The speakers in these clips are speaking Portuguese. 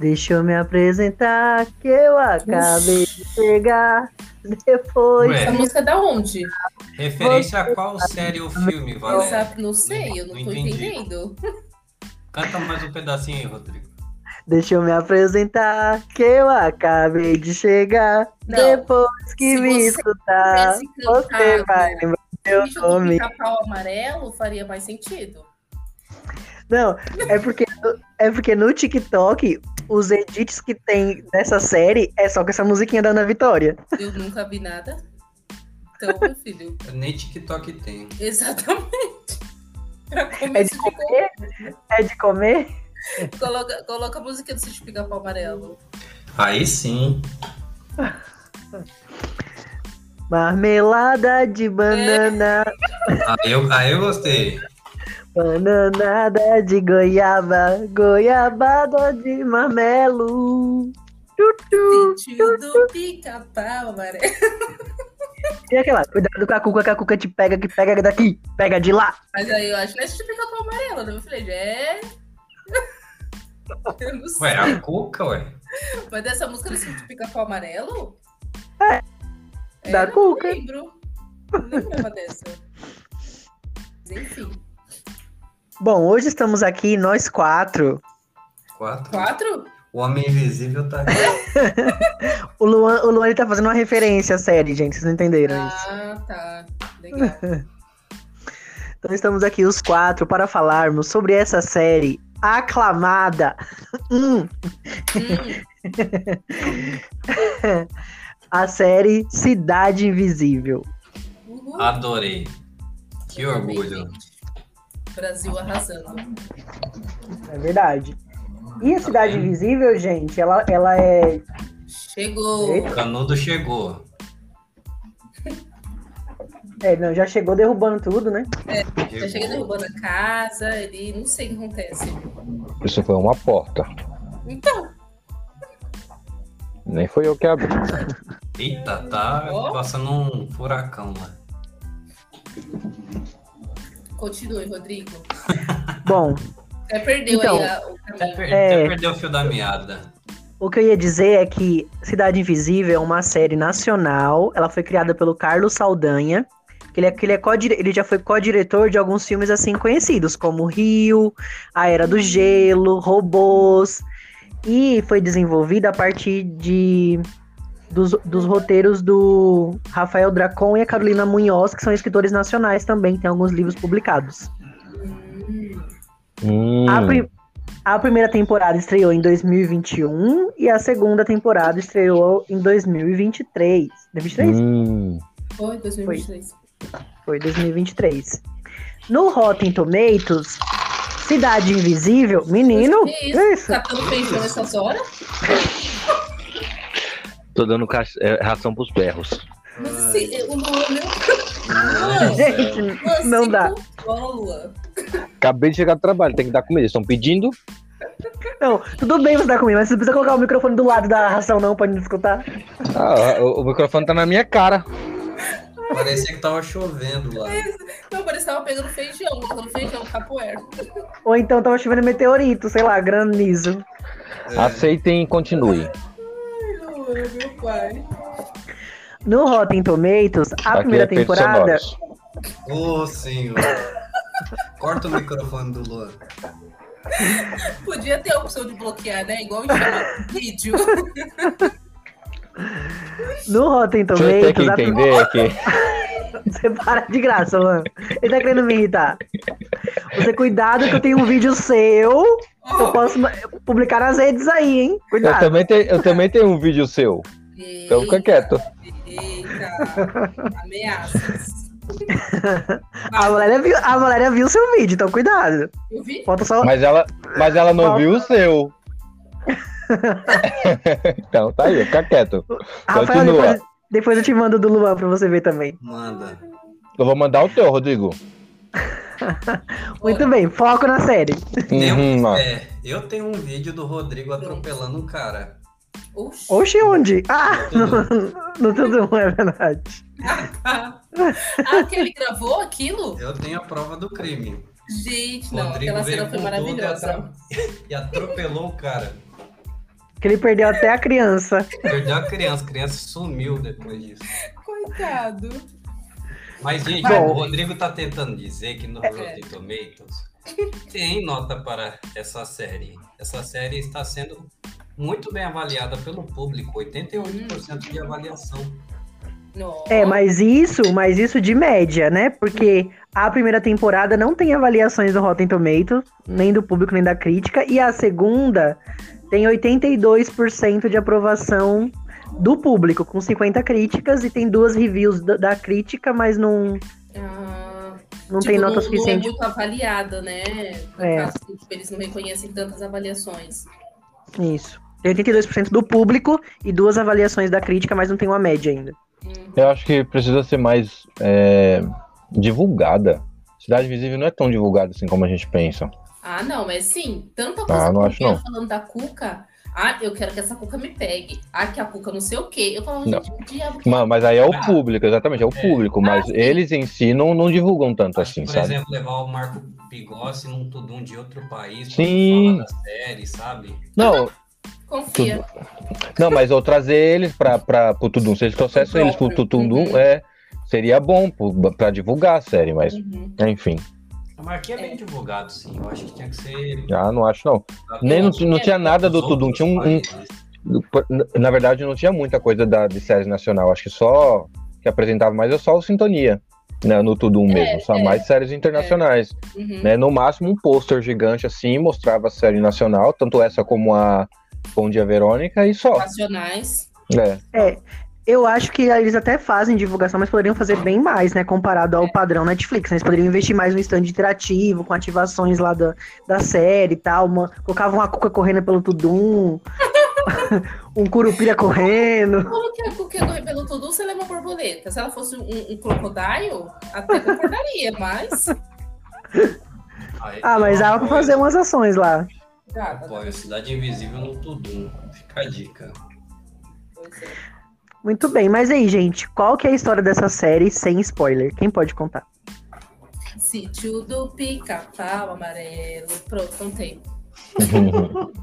Deixa eu me apresentar, que eu acabei de chegar. Depois. Ué. Essa música é da onde? Referência a qual série ou filme, Valéria? Não sei, eu não Não tô entendi. entendendo. Canta mais um pedacinho aí, Rodrigo. Deixa eu me apresentar, que eu acabei de chegar. Não. Depois que Se me você escutar, você vai lembrar meu nome. pica-pau amarelo faria mais sentido. Não, é porque, é porque no TikTok, os edits que tem dessa série é só com essa musiquinha da Ana Vitória. Eu nunca vi nada. Então, meu filho, Nem TikTok tem. exatamente. É de comer? É de comer? coloca, coloca a música do sítio pica-pau amarelo. Aí sim. Marmelada de banana, Aí eu, aí eu gostei. Bananada de goiaba, goiabada de marmelo. Tu, tu, Sítio tu, do pica-pau amarelo. E aquela, cuidado com a cuca, que a cuca te pega, que pega daqui, pega de lá. Mas aí eu acho que é sítio pica-pau amarelo, né? Eu falei, é. Eu não sei. Ué, a Cuca, ué. Mas dessa música do sítio pica-pau amarelo? É. Da eu Cuca. Não lembro. Não lembrava dessa. Mas enfim. Bom, hoje estamos aqui, nós quatro. Quatro. Quatro? O Homem Invisível tá aqui. O Luan, o Luan ele tá fazendo uma referência à série, gente, vocês não entenderam isso. Ah, tá. Legal. Então estamos aqui os quatro para falarmos sobre essa série aclamada. Hum, Hum, a série Cidade Invisível. uhul. Adorei. Que orgulho. Brasil arrasando. É verdade. E a Cidade Invisível, gente, ela, ela é. Chegou. Eita. O Canudo chegou. é, não, já chegou derrubando tudo, né? Já chega derrubando a casa, ele não sei o que acontece. Isso foi uma porta. Então, Nem foi eu que abri. Eita, tá passando um furacão lá. Continue, Rodrigo. Bom, Até perdeu Então, aí a- o caminho. É. perdeu o fio da meada. o que eu ia dizer é que Cidade Invisível é uma série nacional. Ela foi criada pelo Carlos Saldanha. Ele, é, ele, é ele já foi co-diretor de alguns filmes assim conhecidos, como Rio, A Era do Gelo, Robôs. E foi desenvolvida a partir de dos, dos roteiros do Rafael Dracon e a Carolina Munhoz, que são escritores nacionais também, tem alguns livros publicados. Hum, A, pri- a primeira temporada estreou em 2021 e a segunda temporada estreou em 2023. 2023? hum. foi 2023. Foi 2023. No Rotten Tomatoes, Cidade Invisível, menino, Que que isso? isso? Catando feijão nessas horas? Tô dando é, ração pros berros. Mas assim, o meu. Gente, não dá. Acabei de chegar do trabalho, tem que dar comida. Eles estão pedindo. Não, tudo bem você dar comigo, mas você não precisa colocar o microfone do lado da ração não pra gente escutar. Ah, o, o microfone tá na minha cara. Parecia que tava chovendo lá. Não, parecia que tava pegando feijão, pegando feijão, capoeira. Ou então tava chovendo meteorito, sei lá, granizo. É. Aceitem e continue. Meu pai. No Rotten Tomatoes, a Aqui primeira é temporada. Ô, senhor. Corta o microfone do Luan. Podia ter a opção de bloquear, né? Igual em vídeo. No Rotten Você tem que Tomatoes, a entender que Você para de graça, mano. Ele tá querendo me irritar. Você cuidado que eu tenho um vídeo seu. Eu posso publicar nas redes aí, hein? eu Cuidado. também, tenho, eu também tenho um vídeo seu. Então fica quieto. Eita, ameaças. A Valéria, viu, a Valéria viu seu vídeo, então cuidado. Eu vi? Falta só. Mas ela, mas ela não viu o seu. então tá aí, fica quieto. Rafael, continua. depois, depois eu te mando do Luan pra você ver também. Manda. Eu vou mandar o teu, Rodrigo. Muito bem, foco na série. Uhum, ó. É, eu tenho um vídeo do Rodrigo atropelando um cara. Oxi. Oxe, onde? Ah, no, no tudo é verdade. Ah, que ele gravou aquilo? Eu tenho a prova do crime. Gente, não, Rodrigo aquela cena foi maravilhosa. E atropelou o cara. Que ele perdeu até a criança. Perdeu a criança, a criança sumiu depois disso. Coitado. Mas, gente, Bom. o Rodrigo tá tentando dizer que no É. Rotten Tomatoes tem nota para essa série. Essa série está sendo muito bem avaliada pelo público, 88% de avaliação. Nossa. É, mas isso, mas isso de média, né? Porque a primeira temporada não tem avaliações do Rotten Tomatoes, nem do público, nem da crítica, e a segunda tem 82% de aprovação do público, com 50 críticas, e tem duas reviews da, da crítica, mas não, Ah, não tipo, tem nota Não suficiente. é muito avaliada, né? No É. caso, tipo, eles não reconhecem tantas avaliações. Isso. Tem 82% do público e duas avaliações da crítica, mas não tem uma média ainda. Hum. Eu acho que precisa ser mais é, divulgada. Cidade Invisível não é tão divulgada assim como a gente pensa. Ah, não, mas sim, tanta coisa Ah, não que acho, eu não. falando da Cuca. Ah, eu quero que essa Cuca me pegue. Ah, que a Cuca não sei o quê. Eu Não. gente, que diabo que Ma- Mas aí é o Ah. público, exatamente, é o É. público. Mas Ah, eles em si não, não divulgam tanto Acho que, assim, por sabe? exemplo, levar o Marco Pigossi num tudum de outro país pra Sim. falar da série, sabe? Não, confia. não, mas eu trazer eles pra, pra, pro Tudum. Se eles trouxessem eles pro. Tudum, Uhum. é, seria bom pro- pra divulgar a série, mas Uhum. enfim. Mas aqui é bem divulgado, sim. Eu acho que tinha que ser. Ah, não acho não. Nem não, não tinha nada do Tudum. Tinha um, um- Na verdade, não tinha muita coisa da, de série nacional. Acho que só que apresentava mais é só o Sintonia. Né, no Tudum mesmo, só é. mais séries internacionais. Uhum. Né, no máximo um pôster gigante assim, mostrava a série nacional, tanto essa como a Bom Dia Verônica, e só. Nacionais. É. Eu acho que eles até fazem divulgação, mas poderiam fazer bem mais, né? Comparado ao padrão Netflix. né? Eles poderiam investir mais no stand interativo, com ativações lá da, da série e tal. Uma, colocavam uma cuca correndo pelo Tudum, um curupira correndo. Como que a Cuca ia correr pelo tudo se ela é uma borboleta? Se ela fosse um, um crocodile, até concordaria, mas. Aí, Ah, mas dava pra fazer umas ações lá. Ah, Apoio Cidade Invisível no Tudum. Fica a dica. pois é. Muito bem, mas aí, gente, qual que é a história dessa série sem spoiler? Quem pode contar? Sítio do pica-pau amarelo. Pronto, contei.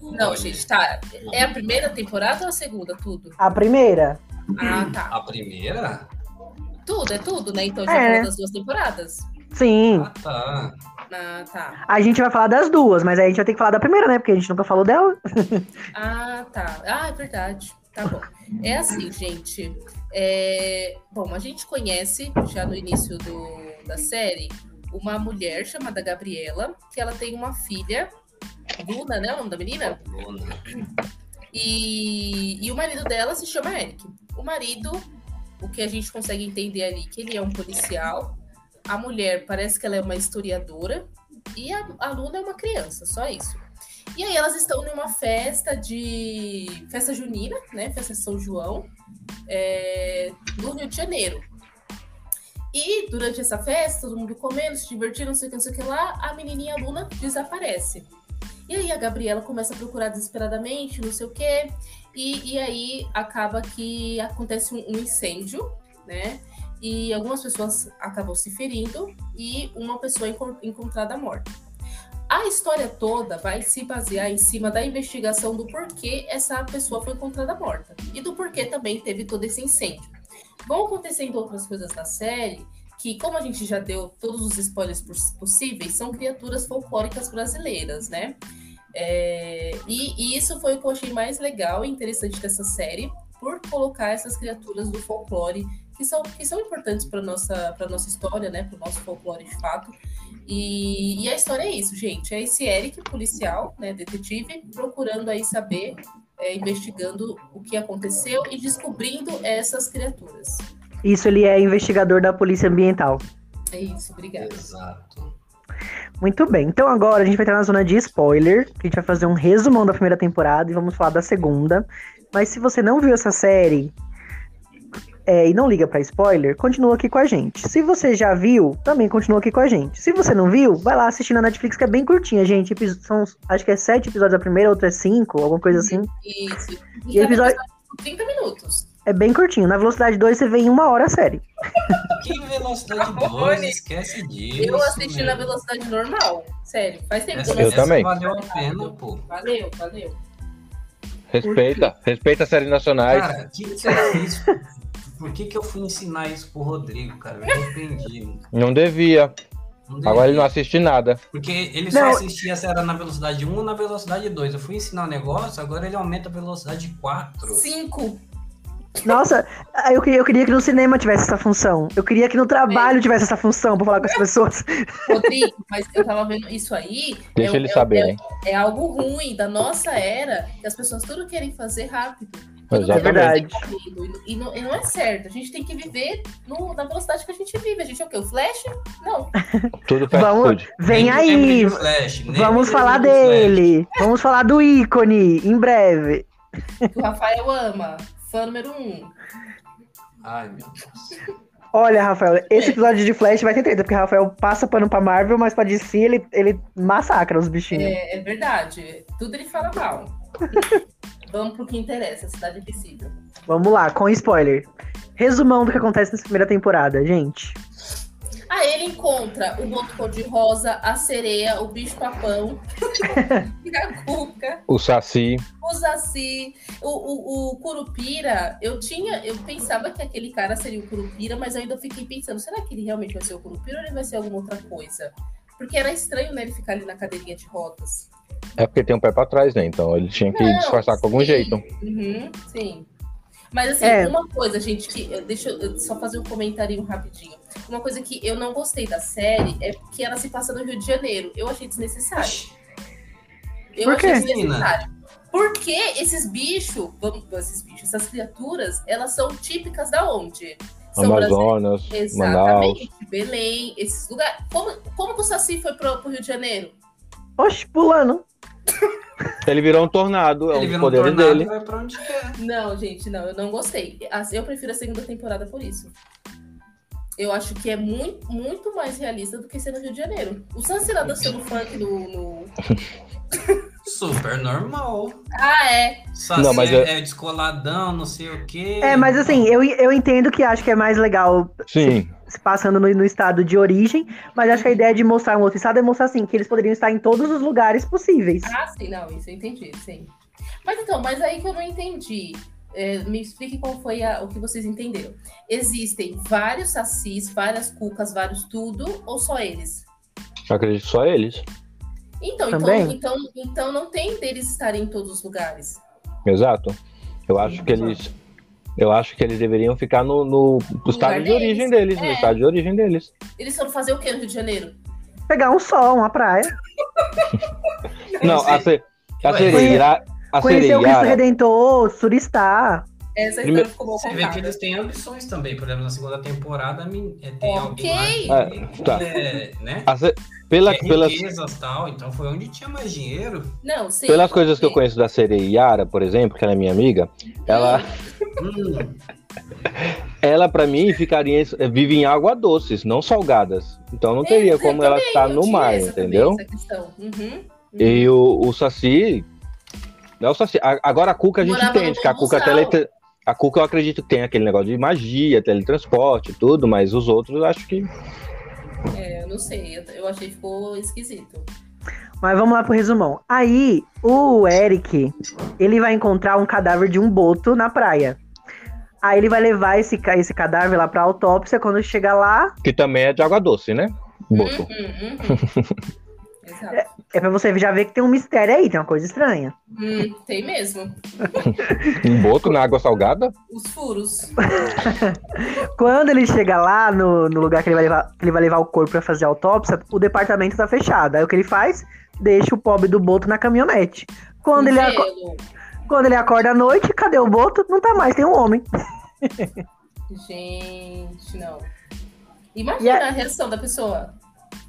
Não, gente, tá. É a primeira temporada ou a segunda? Tudo? A primeira? Ah, tá. A primeira? Tudo, é tudo, né? Então já É. falou das duas temporadas? Sim. Ah, tá. Ah, tá. A gente vai falar das duas, mas aí a gente vai ter que falar da primeira, né? Porque a gente nunca falou dela. Ah, tá. Ah, é verdade. Tá bom. É assim, gente. É, Bom, a gente conhece já no início do... da série uma mulher chamada Gabriela, que ela tem uma filha, Luna, né? O nome da menina? Luna. E, e o marido dela se chama Eric. O marido, o que a gente consegue entender ali, que ele é um policial. A mulher parece que ela é uma historiadora. E a, a Luna é uma criança, só isso. E aí elas estão numa festa de. festa junina, né? Festa São João, é, no Rio de Janeiro. E durante essa festa, todo mundo comendo, se divertindo, não sei o que, não sei o que lá, a menininha Luna desaparece. E aí a Gabriela começa a procurar desesperadamente, não sei o quê. E, e aí acaba que acontece um incêndio, né? E algumas pessoas acabam se ferindo e uma pessoa encon- encontrada morta. A história toda vai se basear em cima da investigação do porquê essa pessoa foi encontrada morta. E do porquê também teve todo esse incêndio. Vão acontecendo outras coisas da série que, como a gente já deu todos os spoilers poss- possíveis, são criaturas folclóricas brasileiras, né? É, e, e isso foi o que eu achei mais legal e interessante dessa série, por colocar essas criaturas do folclore que são, que são importantes para nossa para nossa história, né, para o nosso folclore de fato. E, e a história é isso, gente. É esse Eric, policial, né, detetive, procurando aí saber, é, investigando o que aconteceu e descobrindo essas criaturas. Isso, ele é investigador da Polícia Ambiental. É isso, obrigada. Exato. Muito bem, então agora a gente vai entrar na zona de spoiler, que a gente vai fazer um resumão da primeira temporada e vamos falar da segunda. Mas se você não viu essa série é, e não liga pra spoiler, continua aqui com a gente. Se você já viu, também continua aqui com a gente. Se você não viu, vai lá assistir na Netflix, que é bem curtinha, gente. São, acho que é sete episódios a primeira, outra é cinco, alguma coisa assim. Isso. E episódio- 30 minutos. É bem curtinho. Na velocidade 2 você vê em uma hora a série. que velocidade 2? Esquece disso. Eu assisti meu. na velocidade normal. Sério, faz tempo que eu não Eu também. valeu a pena, pô. Valeu, valeu. Respeita, respeita as séries nacionais. Cara, que que você fez? Por que, que eu fui ensinar isso pro Rodrigo, cara? Eu me arrependi. Não devia. Não Agora ele não assiste nada. Porque ele só Não. assistia se era na velocidade 1 ou na velocidade 2. Eu fui ensinar o negócio, agora ele aumenta a velocidade 4. Cinco. Nossa, eu queria, eu queria que no cinema tivesse essa função. Eu queria que no trabalho tivesse essa função pra falar com as pessoas. Rodrigo, mas eu tava vendo isso aí. Deixa é, eles é- saberem. É, é algo ruim da nossa era, que as pessoas tudo querem fazer rápido. Exatamente. É E, não, e não é certo. A gente tem que viver no- na velocidade que a gente vive. A gente é o quê? O Flash? Não. Tudo fast Vamos, food. vem Nem aí. Flash, nem Vamos falar de Flash. dele. Vamos falar do ícone em breve. Que o Rafael ama. Fã número um. Ai, meu Deus. Olha, Rafael, esse episódio de Flash vai ter treta, porque Rafael passa pano pra Marvel, mas pra DC ele, ele massacra os bichinhos. É, é verdade. Tudo ele fala mal. Vamos pro que interessa, Cidade Invisível. Vamos lá, com spoiler. Resumão do que acontece nessa primeira temporada, gente. Aí ele encontra o boto cor-de-rosa, a sereia, o bicho-papão, a cuca, O Saci. o Zaci, o, o, o Curupira. Eu tinha, eu pensava que aquele cara seria o Curupira, mas eu ainda fiquei pensando, será que ele realmente vai ser o Curupira ou ele vai ser alguma outra coisa? Porque era estranho, né, ele ficar ali na cadeirinha de rodas. É porque tem um pé pra trás, né? Então ele tinha que Não, disfarçar com algum sim. jeito. Uhum, sim. Mas assim, É. uma coisa, gente, que. Deixa eu só fazer um comentário rapidinho. Uma coisa que eu não gostei da série é que ela se passa no Rio de Janeiro. Eu achei desnecessário. Eu Por quê? achei desnecessário. Porque esses bichos, vamos, esses bichos, essas criaturas, elas são típicas da onde? São Amazonas, Manaus. Exatamente, Belém, esses lugares. Como, como que o Saci foi pro, pro Rio de Janeiro? Oxe, pulando. Ele virou um tornado, é um Ele vira um poderes tornado dele. vai pra onde quer. Não, gente, não, eu não gostei. Eu prefiro a segunda temporada por isso. Eu acho que é muito, muito mais realista do que ser no Rio de Janeiro. O Saci lá dançando funk no, no- Super normal. Ah, é. Saci Não, mas é, eu- é descoladão, não sei o quê. É, mas assim, eu, eu entendo que acho que é mais legal Sim, se passando no, no estado de origem, mas acho que a ideia de mostrar um outro estado é mostrar assim, que eles poderiam estar em todos os lugares possíveis. Ah, sim, não, isso eu entendi, sim. Mas então, mas aí que eu não entendi. É, me explique qual foi a- o que vocês entenderam. Existem vários sacis, várias cucas, vários tudo, ou só eles? eu acredito só eles. Então, então, Também. então, então não tem deles estarem em todos os lugares. Exato. Eu acho que eles. Eu acho que eles deveriam ficar no, no, no estado de origem deles. No É. estado de origem deles. Eles foram fazer o quê no Rio de Janeiro? Pegar um sol, uma praia, Não, a, se, a sereia. A conhecer o Cristo. Redentor, turistar. Essa Primeiro- história ficou mal Você vê que contada. eles têm ambições também. Por exemplo, na segunda temporada é, tem Ok. alguém lá que É, tá. é, né? se- pela, Quer pelas, riquezas e tal. Então foi onde tinha mais dinheiro. Não, sim. pelas coisas que eu conheço da sereia Yara, por exemplo, que ela é minha amiga, ela, Hum, ela para mim ficaria vive em água doces, não salgadas. Então não teria É, como ela estar eu no mar, essa também, entendeu? Uhum, uhum. E o, o Saci. Não é o Saci. a- Agora a Cuca a gente Morava entende que a Cuca tele, A Cuca eu acredito que tem aquele negócio de magia, teletransporte e tudo, mas os outros eu acho que. É, eu não sei, eu, eu achei que ficou esquisito. Mas vamos lá pro resumão. Aí, o Eric, ele vai encontrar um cadáver de um boto na praia. Aí ele vai levar esse, esse cadáver lá pra autópsia. Quando chegar lá, Que também é de água doce, né? Boto. Uhum, uhum. Exato. é pra você já ver que tem um mistério aí, tem uma coisa estranha. Hum, tem mesmo. Um boto na água salgada? Os furos. Quando ele chega lá no, no lugar que ele, vai levar, que ele vai levar o corpo pra fazer a autópsia, o departamento tá fechado. Aí o que ele faz? Deixa o pobre do boto na caminhonete. Quando ele, quando ele acorda à noite, cadê o boto? Não tá mais, tem um homem. Gente, não. Imagina E a- a reação da pessoa.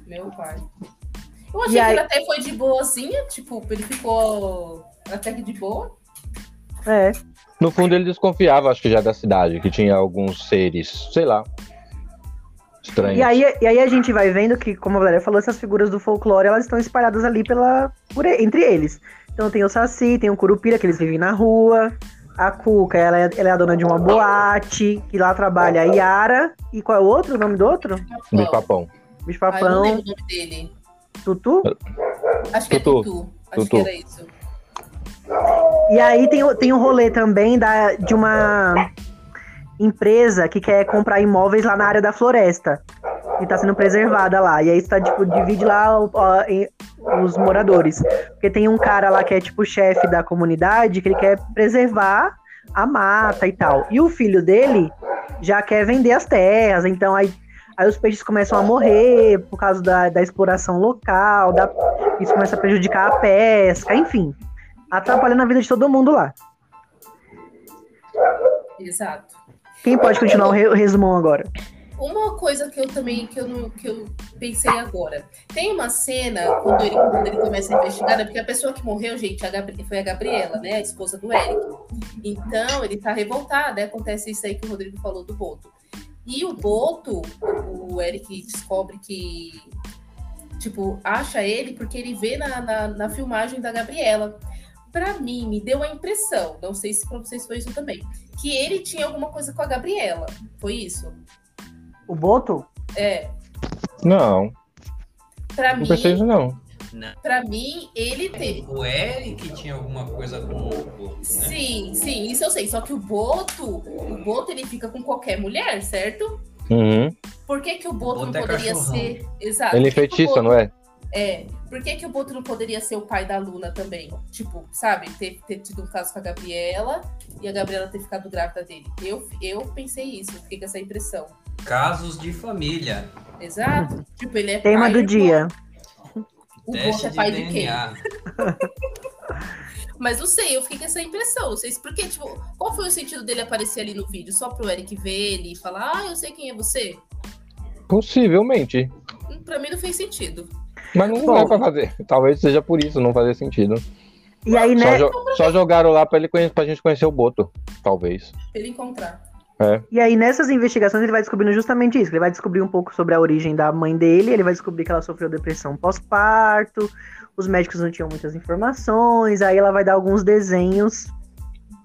Meu pai. Eu achei aí- que ele até foi de boazinha, tipo, ele ficou até que de boa. É. No fundo ele desconfiava, acho que já da cidade, que tinha alguns seres, sei lá. Estranhos. E aí, e aí a gente vai vendo que, como a Valéria falou, essas figuras do folclore, elas estão espalhadas ali pela, por entre eles. Então tem o Saci, tem o Curupira, que eles vivem na rua. A Cuca, ela é, ela é a dona de uma boate, que lá trabalha a Yara. E qual é o outro? O nome do outro? Bicho papão. Bicho Ai, eu não papão. lembro o nome dele. Tutu. Acho que Tutu. é Tutu. Acho Tutu. que era isso. E aí tem, o- tem um rolê também da, de uma empresa que quer comprar imóveis lá na área da floresta. E tá sendo preservada lá. E aí está, tipo, divide lá ó, em- os moradores. Porque tem um cara lá que é, tipo, chefe da comunidade que ele quer preservar a mata e tal. E o filho dele já quer vender as terras. Então aí, aí os peixes começam a morrer por causa da, da exploração local. Da, isso começa a prejudicar a pesca, enfim atrapalhando a vida de todo mundo lá. Exato. Quem pode continuar o, re- o resumão agora? Uma coisa que eu também que eu, não, que eu pensei agora. Tem uma cena quando ele, quando ele começa a investigar, né? porque a pessoa que morreu, gente, a Gabri- foi a Gabriela, né? A esposa do Eric. Então, ele tá revoltado, né? Acontece isso aí que o Rodrigo falou do Boto. E o Boto, o Eric descobre que, tipo, acha ele porque ele vê na, na, na filmagem da Gabriela. Pra mim, me deu a impressão, não sei se pra vocês foi isso também, que ele tinha alguma coisa com a Gabriela. Foi isso? O Boto? É, Não, pra não mim, pensei isso não. pra mim, ele teve. O Eric tinha alguma coisa com o Boto, né? Sim, sim, isso eu sei. Só que o Boto, o Boto ele fica com qualquer mulher, certo? Uhum. Por que, que o Boto, Boto não é poderia cachorrão. ser. Exato. Ele o enfeitiça, Boto- não é? É. Por que, que o Boto não poderia ser o pai da Luna também? Tipo, sabe? Ter, ter tido um caso com a Gabriela e a Gabriela ter ficado grávida dele. Eu, eu pensei isso, fiquei com essa impressão. Casos de família. Exato. Tipo, ele é Tema pai do do dia. O Teste Boto é de pai de quem? DNA. Mas não sei, eu fiquei com essa impressão. Não sei se porque, tipo, qual foi o sentido dele aparecer ali no vídeo? Só pro Eric ver ele e falar, ah, eu sei quem é você? Possivelmente. Hum, Pra mim não fez sentido. Mas não Bom. é pra fazer. Talvez seja por isso, não fazer sentido. E aí, Só, né? jo- só jogaram lá pra, ele conhe- pra gente conhecer o Boto. Talvez. Pra ele encontrar. E aí, nessas investigações, ele vai descobrindo justamente isso. Ele vai descobrir um pouco sobre a origem da mãe dele, ele vai descobrir que ela sofreu depressão pós-parto, os médicos não tinham muitas informações, aí ela vai dar alguns desenhos.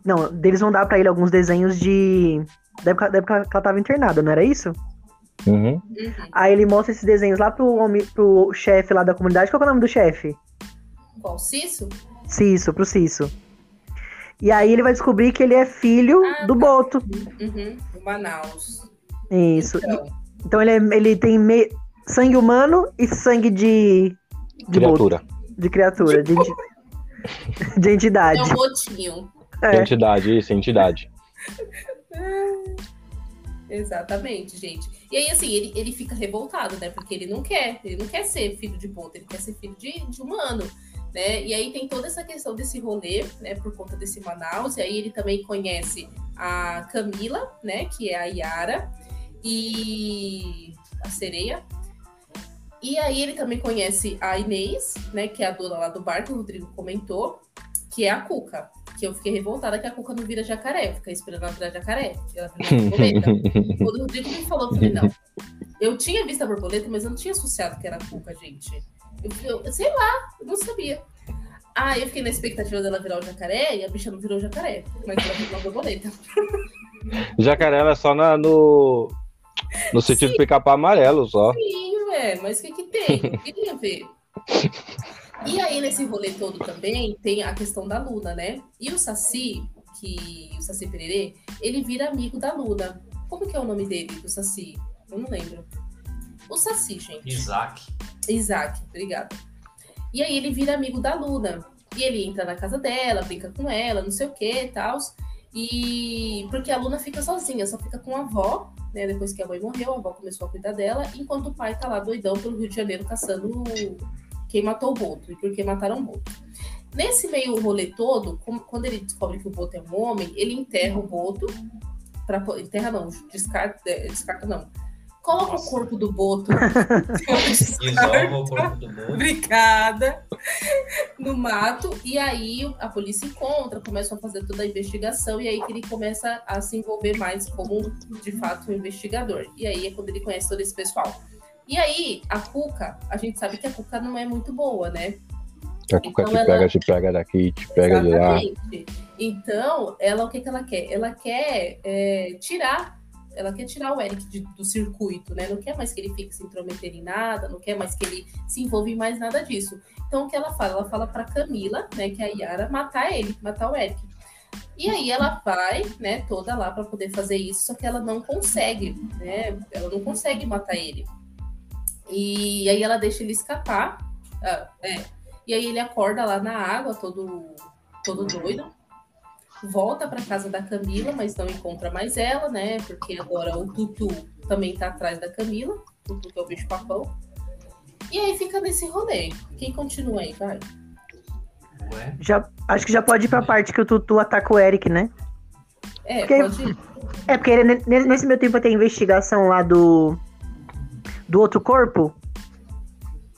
Não, eles vão dar pra ele alguns desenhos de. Da época, da época que ela tava internada, não era isso? Uhum. Uhum. Aí ele mostra esses desenhos lá pro, homem- pro chefe lá da comunidade. Qual que é o nome do chefe? Qual? Cisso? Cisso, pro Cisso. E aí ele vai descobrir que ele é filho Ah, do tá. Boto. Uhum. Do Manaus. Isso. Então, Então ele, é- ele tem me- sangue humano e sangue de. De boto. Criatura. De criatura. De, enti- de entidade. é um botinho. É. Entidade, isso, entidade. Exatamente, gente. E aí, assim, ele, ele fica revoltado, né? Porque ele não quer, ele não quer ser filho de boto, ele quer ser filho de, de humano, né? E aí tem toda essa questão desse rolê, né? Por conta desse Manaus. E aí ele também conhece a Camila, né? Que é a Yara. E a sereia. E aí ele também conhece a Inês, né? Que é a dona lá do bar que o Rodrigo comentou, que é a Cuca. Que eu fiquei revoltada que a Cuca não vira jacaré, fica esperando ela virar jacaré. Ela borboleta. Quando o Rodrigo me falou, eu falei, não. Eu tinha visto a borboleta, mas eu não tinha associado que era a Cuca, gente. Eu, eu sei lá, eu não sabia. Ah, eu fiquei na expectativa dela virar o jacaré e a bicha não virou o jacaré, mas ela virou uma borboleta. Jacaré ela é só na- no, no sentido de pica-pau amarelo, só. Sim, velho, mas o que que tem? Eu queria ver. E aí, nesse rolê todo também, tem a questão da Luna, né? E o Saci, que o Saci Pererê, ele vira amigo da Luna. Como que é o nome dele, do Saci? Eu não lembro. O Saci, gente. Isaac. Isaac, obrigada. E aí ele vira amigo da Luna. E ele entra na casa dela, brinca com ela, não sei o que e tal. E porque a Luna fica sozinha, só fica com a avó, né? Depois que a mãe morreu, a avó começou a cuidar dela, enquanto o pai tá lá doidão pelo Rio de Janeiro caçando quem matou o Boto e por que mataram o Boto. Nesse meio rolê todo, quando ele descobre que o Boto é um homem, ele enterra o Boto. Pra, enterra não, descarta, é, descarta não. Coloca Nossa. o corpo do Boto. Isola o corpo do Boto. Obrigada. No mato. E aí a polícia encontra, começa a fazer toda a investigação. E aí que ele começa a se envolver mais como, de fato, um investigador. E aí é quando ele conhece todo esse pessoal. E aí, a Cuca, a gente sabe que a Cuca não é muito boa, né? Tá então, te ela... pega, te pega daqui, te pega Exatamente. de lá. Então, ela o que, que ela quer? Ela quer é, tirar ela quer tirar o Eric de, do circuito, né? Não quer mais que ele fique se intrometer em nada, não quer mais que ele se envolva em mais nada disso. Então, o que ela fala? Ela fala para Camila, né, que é a Yara, matar ele, matar o Eric. E aí ela vai, né, toda lá para poder fazer isso, só que ela não consegue, né? Ela não consegue matar ele. E aí ela deixa ele escapar. Ah, é. E aí ele acorda lá na água, todo, todo doido. Volta para casa da Camila, mas não encontra mais ela, né? Porque agora o Tutu também tá atrás da Camila. Tutu que é o bicho papão. E aí fica nesse rolê. Quem continua aí, vai? Ué? Já, acho que já pode ir pra parte que o Tutu ataca o Eric, né? É, porque, pode ir. É, porque ele, nesse meu tempo tem investigação lá do. Do outro corpo.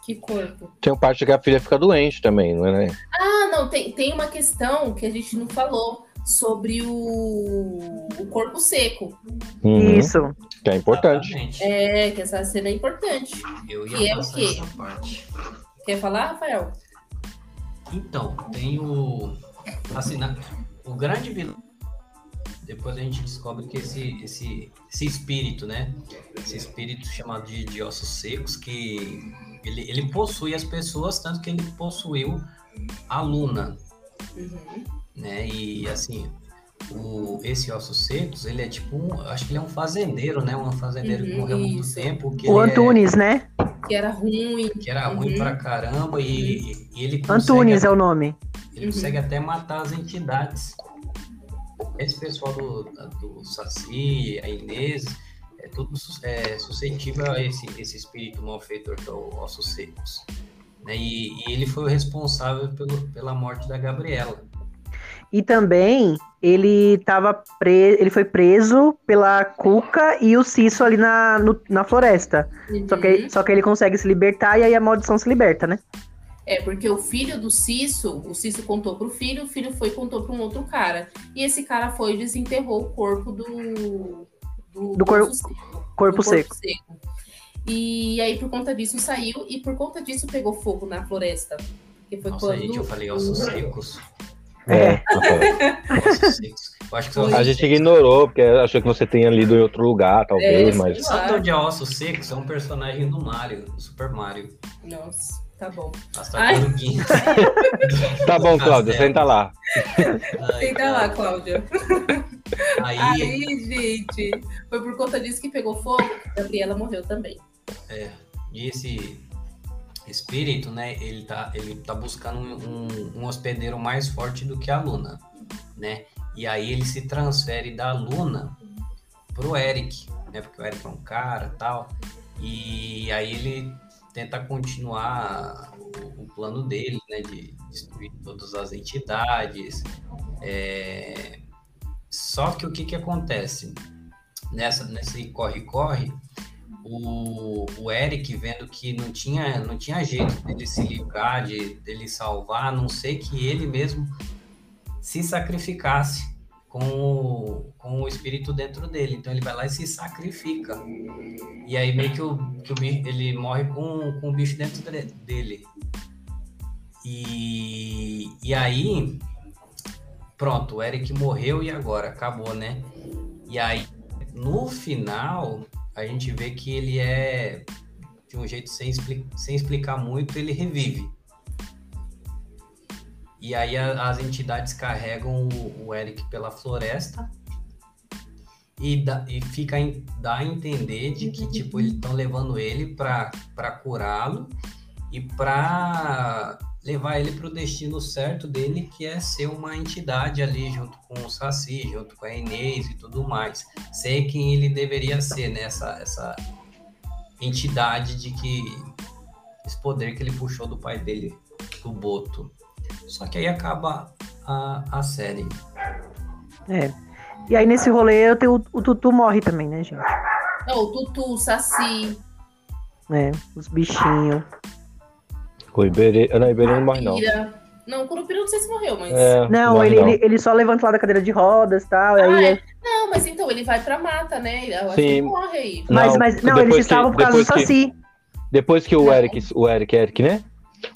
Que corpo? Tem uma parte que a filha fica doente também, não é? Né? Ah, não, tem, tem uma questão que a gente não falou sobre o, o corpo seco. Uhum. Isso. Que é importante. Exatamente. É, que essa cena é importante. Eu ia que é o quê? Quer falar, Rafael? Então, tem o. Assim, na, o grande vilão. Depois a gente descobre que esse, esse, esse espírito, né? Esse espírito chamado de, de ossos secos, que ele, ele possui as pessoas, tanto que ele possuiu a Luna. Uhum. Né? E assim, o, esse Ossos Secos, ele é tipo um, acho que ele é um fazendeiro, né? Um fazendeiro uhum, que morreu há muito tempo. Que o é Antunes, é, né? Que era ruim. Que era uhum. ruim pra caramba e, e ele. Antunes é o nome. Ele uhum. consegue até matar as entidades. Esse pessoal do, do Saci, a Inês, é tudo é, suscetível a esse, esse espírito malfeitor que é o Ossos Secos. Né? E, e ele foi o responsável pelo, pela morte da Gabriela. E também ele tava pre... ele foi preso pela Cuca e o Cisso ali na, no, na floresta. Uhum. Só, que, só que ele consegue se libertar e aí a maldição se liberta, né? É, porque o filho do Cisso, o Cisso contou pro filho, o filho foi e contou para um outro cara. E esse cara foi e desenterrou o corpo do. Do, do cor... seco, corpo, do seco. corpo seco. E aí, por conta disso, saiu e por conta disso pegou fogo na floresta. Que foi Nossa, quando. Gente, eu falei ossos secos. É. a gente ignorou, porque achou que você tinha lido em outro lugar, talvez, é, mas. Santo de Ossos Secos é um personagem do Mario, do Super Mario. Nossa, tá bom. tá bom, Cláudia, senta lá. senta lá, Cláudia. Aí... Aí, gente, foi por conta disso que pegou fogo, Gabriela morreu também. É, e esse espírito, né, ele tá, ele tá buscando um, um, hospedeiro mais forte do que a Luna, né? E aí ele se transfere da Luna pro Eric, né? Porque o Eric é um cara tal. E aí ele tenta continuar o, o plano dele, né? De destruir todas as entidades. É... Só que o que que acontece? Nessa, nesse corre-corre, o, o Eric vendo que não tinha, não tinha jeito dele se livrar, de dele salvar, a não ser que ele mesmo se sacrificasse com o, com o espírito dentro dele. Então ele vai lá e se sacrifica. E aí meio que, o, que o, ele morre com, com o bicho dentro dele. E, e aí, pronto, o Eric morreu e agora? Acabou, né? E aí, no final, a gente vê que ele é, de um jeito sem, expli sem explicar muito, ele revive. E aí a, as entidades carregam o, o, Eric pela floresta e, dá, e fica em, dá a entender de que tipo eles estão levando ele para curá-lo e para levar ele para o destino certo dele, que é ser uma entidade ali junto com o Saci, junto com a Inês e tudo mais. Ser quem ele deveria ser, né? Essa, essa entidade de que esse poder que ele puxou do pai dele, do Boto. Só que aí acaba a, a série. É. E aí nesse rolê tenho, o, o Tutu morre também, né, gente? Não, o Tutu, o Saci. É, os bichinhos. O Iberê. Não, o Iberê não morre, não. Não, o Curupira não sei se morreu, mas. É, não, morre, ele, não. Ele, ele só levanta lá da cadeira de rodas tal, e tal. Ah, é. Não, mas então ele vai pra mata, né? Eu acho Sim. que morre aí. Mas, mas não, eles estavam por causa do Saci. Depois que o Eric, o Eric, Eric, né?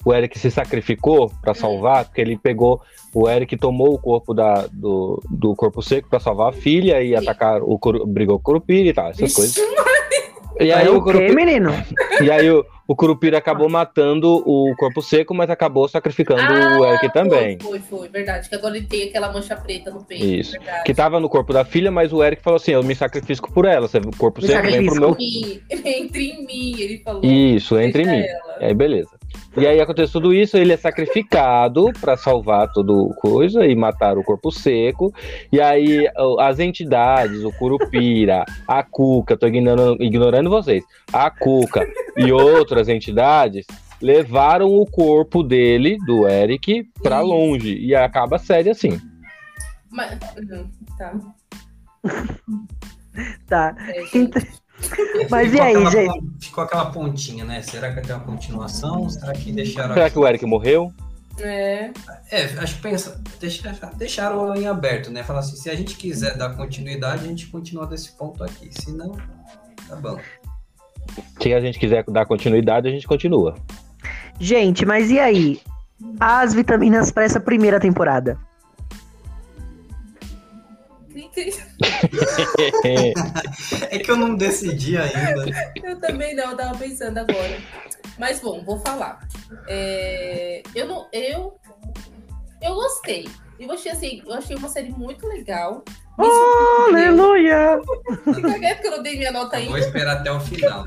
o Eric se sacrificou para salvar, porque ele pegou. O Eric tomou o corpo da, do, do corpo seco para salvar a filha e atacar o brigou com o Curupira e tal, essas Vixe, coisas. E aí, o o quê, Curupira, menino? e aí o, o Curupira acabou matando o corpo seco, mas acabou sacrificando o Eric também. Ah, Foi, foi, foi, verdade. Que agora ele tem aquela mancha preta no peito. Isso. Verdade. Que tava no corpo da filha, mas o Eric falou assim: eu me sacrifico por ela. Você, o corpo Me seco vem pro meu. Entre entre em mim, ele falou. Isso, entre Deixa mim. ela. E aí, beleza. E aí acontece tudo isso, ele é sacrificado para salvar tudo coisa e matar o corpo seco. E aí as entidades, o Curupira, a Cuca, tô ignorando, ignorando vocês, a Cuca e outras entidades levaram o corpo dele, do Eric, pra Isso. longe. E acaba a série assim. Mas, tá. Tá. É, Mas e Ficou aí, aquela gente? Ficou aquela pontinha, né? Será que vai ter uma continuação? Será que deixaram. Será que o Eric morreu? É, É, acho que pensa, deixa- deixaram em aberto, né? Falar assim, se a gente quiser dar continuidade, a gente continua desse ponto aqui. Se não, tá bom. Se a gente quiser dar continuidade, a gente continua. Gente, mas e aí? As vitaminas para essa primeira temporada? É que eu não decidi ainda. Eu também não, eu tava pensando agora. Mas bom, vou falar. É, eu não. Eu. Eu gostei. Eu achei assim, eu achei uma série muito legal. Aleluia! Fica quieto que eu não dei minha nota Eu vou ainda. esperar até o final.